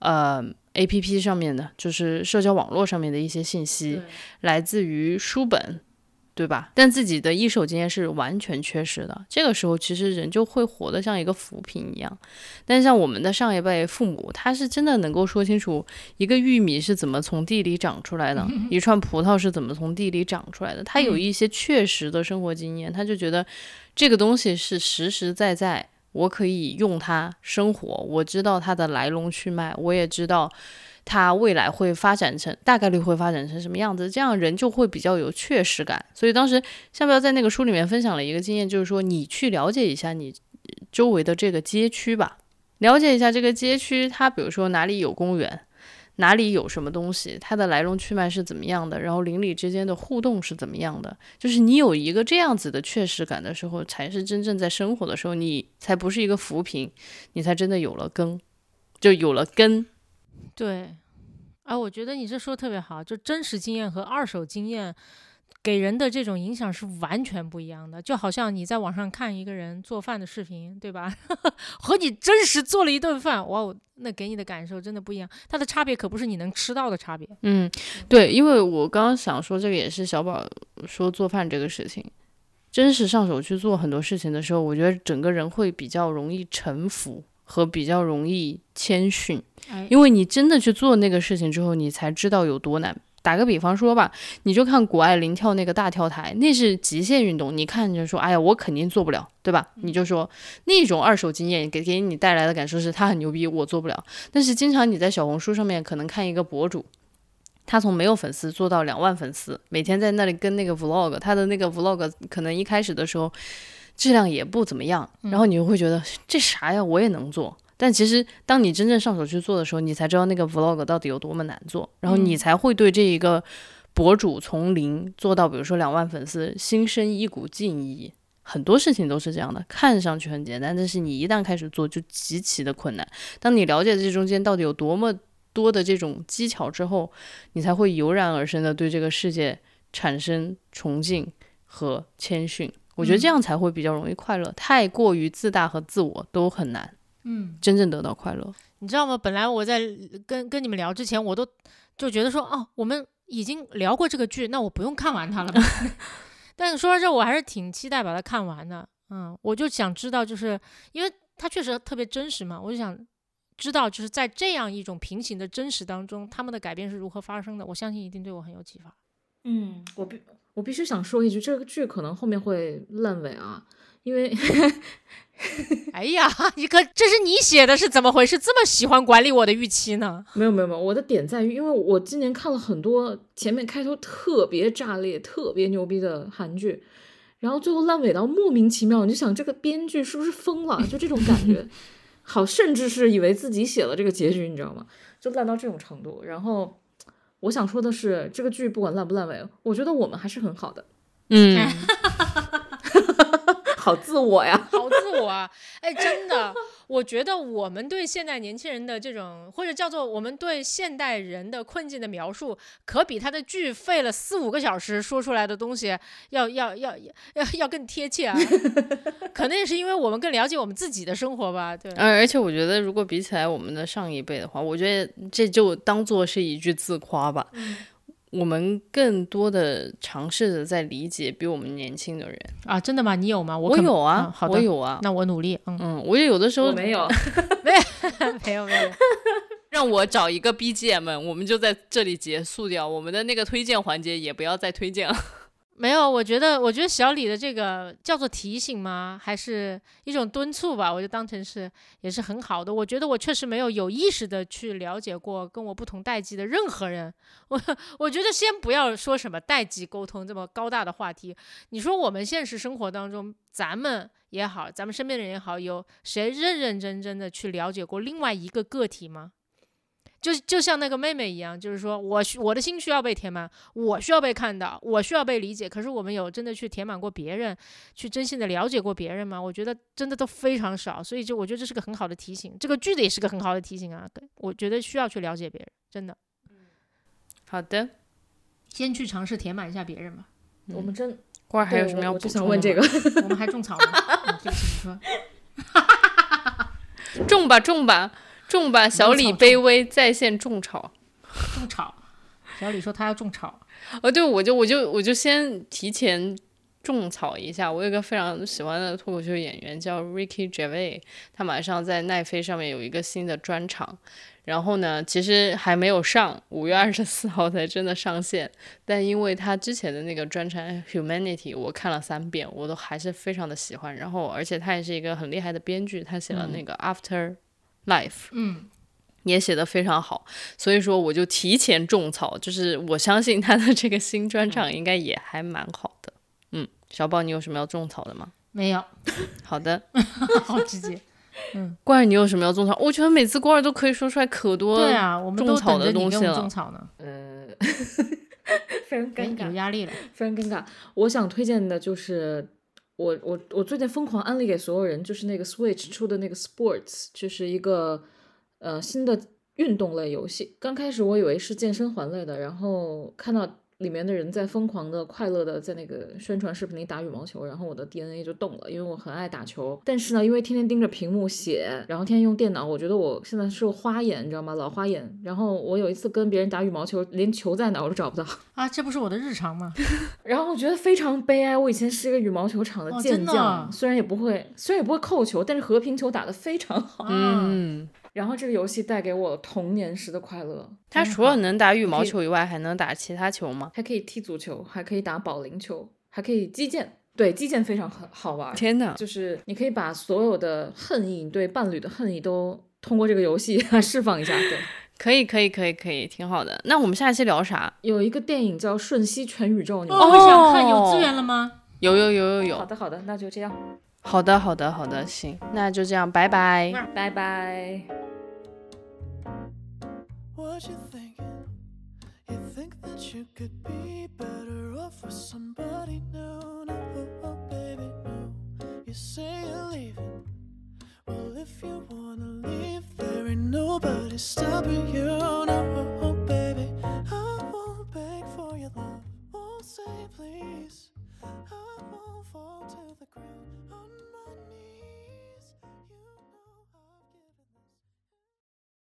呃 A P P 上面的，就是社交网络上面的一些信息，来自于书本。对吧？但自己的一手经验是完全缺失的。这个时候，其实人就会活得像一个浮萍一样。但像我们的上一辈父母，他是真的能够说清楚一个玉米是怎么从地里长出来的，一串葡萄是怎么从地里长出来的。他有一些确实的生活经验，他就觉得这个东西是实实在在，我可以用它生活。我知道它的来龙去脉，我也知道。它未来会发展成大概率会发展成什么样子？这样人就会比较有确实感。所以当时夏彪在那个书里面分享了一个经验，就是说你去了解一下你周围的这个街区吧，了解一下这个街区，它比如说哪里有公园，哪里有什么东西，它的来龙去脉是怎么样的，然后邻里之间的互动是怎么样的。就是你有一个这样子的确实感的时候，才是真正在生活的时候，你才不是一个浮萍，你才真的有了根，就有了根。对，啊，我觉得你这说的特别好，就真实经验和二手经验给人的这种影响是完全不一样的。就好像你在网上看一个人做饭的视频，对吧？和你真实做了一顿饭，哇，那给你的感受真的不一样。它的差别可不是你能吃到的差别。嗯，对，因为我刚刚想说这个也是小宝说做饭这个事情，真实上手去做很多事情的时候，我觉得整个人会比较容易臣服。和比较容易谦逊，因为你真的去做那个事情之后，你才知道有多难。打个比方说吧，你就看谷爱凌跳那个大跳台，那是极限运动，你看着说，哎呀，我肯定做不了，对吧？你就说那种二手经验给给你带来的感受是，他很牛逼，我做不了。但是经常你在小红书上面可能看一个博主，他从没有粉丝做到两万粉丝，每天在那里跟那个 vlog，他的那个 vlog 可能一开始的时候。质量也不怎么样，然后你就会觉得这啥呀，我也能做。但其实当你真正上手去做的时候，你才知道那个 vlog 到底有多么难做，然后你才会对这一个博主从零做到，比如说两万粉丝，心生一股敬意。很多事情都是这样的，看上去很简单，但是你一旦开始做，就极其的困难。当你了解这中间到底有多么多的这种技巧之后，你才会油然而生的对这个世界产生崇敬和谦逊。我觉得这样才会比较容易快乐，太过于自大和自我都很难，嗯，真正得到快乐。你知道吗？本来我在跟跟你们聊之前，我都就觉得说，哦，我们已经聊过这个剧，那我不用看完它了吧？但说到这，我还是挺期待把它看完的。嗯，我就想知道，就是因为它确实特别真实嘛，我就想知道，就是在这样一种平行的真实当中，他们的改变是如何发生的。我相信一定对我很有启发。嗯，我必我必须想说一句，这个剧可能后面会烂尾啊，因为，哎呀，你可这是你写的，是怎么回事？这么喜欢管理我的预期呢？没有没有没有，我的点在于，因为我今年看了很多前面开头特别炸裂、特别牛逼的韩剧，然后最后烂尾到莫名其妙，你就想这个编剧是不是疯了？就这种感觉，好，甚至是以为自己写了这个结局，你知道吗？就烂到这种程度。然后我想说的是，这个剧不管烂不烂尾，我觉得我们还是很好的。嗯，好自我呀，好自我啊！哎，真的，我觉得我们对现代年轻人的这种，或者叫做我们对现代人的困境的描述，可比他的剧费了四五个小时说出来的东西要要要要要更贴切啊！可能也是因为我们更了解我们自己的生活吧，对。而而且我觉得，如果比起来我们的上一辈的话，我觉得这就当做是一句自夸吧。我们更多的尝试着在理解比我们年轻的人。啊，真的吗？你有吗？可我有啊嗯，好的，我有啊。那我努力。嗯，嗯，我也有的时候没有 没有。没有没有。让我找一个 BGM，我们就在这里结束掉我们的那个推荐环节，也不要再推荐了。没有，我觉得，我觉得小李的这个叫做提醒吗？还是一种敦促吧？我就当成是也是很好的。我觉得我确实没有有意识的去了解过跟我不同代际的任何人。我我觉得先不要说什么代际沟通这么高大的话题。你说我们现实生活当中，咱们也好，咱们身边的人也好，有谁认认真真的去了解过另外一个个体吗？就就像那个妹妹一样，就是说我需我的心需要被填满，我需要被看到，我需要被理解。可是我们有真的去填满过别人，去真心的了解过别人吗？我觉得真的都非常少。所以就我觉得这是个很好的提醒，这个句子也是个很好的提醒啊。我觉得需要去了解别人，真的。好的，先去尝试填满一下别人吧。我们真花儿还有什么要补充的吗想问这个，我们还种草吗？嗯对不起，你说。种吧种吧种吧，小李卑微在线种草。种草。小李说他要种草。哦，对，我就我就我就先提前种草一下。我有一个非常喜欢的脱口秀演员叫 Ricky Gervais，他马上在奈飞上面有一个新的专场。然后呢，其实还没有上，五月二十四号才真的上线。但因为他之前的那个专场《Humanity》，我看了三遍，我都还是非常的喜欢。然后，而且他也是一个很厉害的编剧，他写了那个《After Life》，嗯，也写得非常好，所以说我就提前种草，就是我相信他的这个新专场应该也还蛮好的。嗯，小宝，你有什么要种草的吗？没有，好的，好直接。关儿，你有什么要种草？我觉得每次关儿都可以说出来可多对啊，我们都种草的等着你给我东西了们种。草呢。呃，非常哎尴，尬，有压力了。非常尴尬。我想推荐的就是我我我最近疯狂安利给所有人，就是那个 Switch 出的那个 Sports，就是一个呃新的运动类游戏。刚开始我以为是健身环类的，然后看到里面的人在疯狂的、快乐的在那个宣传视频里打羽毛球，然后我的 DNA 就动了，因为我很爱打球。但是呢，因为天天盯着屏幕写，然后天天用电脑，我觉得我现在是个花眼，你知道吗？老花眼。然后我有一次跟别人打羽毛球，连球在哪我都找不到。啊，这不是我的日常吗？然后我觉得非常悲哀。我以前是一个羽毛球场的哦健将，虽然也不会，虽然也不会扣球，但是和平球打得非常好。嗯，嗯，然后这个游戏带给我童年时的快乐，它除了能打羽毛球以外，还能打其他球吗？还可以踢足球，还可以打保龄球，还可以击剑。对，击剑非常很好玩。天哪！就是你可以把所有的恨意，你对伴侣的恨意都通过这个游戏 释放一下。对，可以，可以，可以，可以，挺好的。那我们下一期聊啥？有一个电影叫《瞬息全宇宙》，你们哦，我想看，有资源了吗？有有有有有。好的，好的，那就这样，好的，好的，好的，行，那就这样，拜拜。拜拜。what you're thinking. You think that you could be better off with somebody new. No, oh, baby, no. You say you're leaving. Well, if you wanna leave, there ain't nobody stopping you. No, oh, baby, I won't beg for your love. Won't say please. I won't fall to the ground on my knees.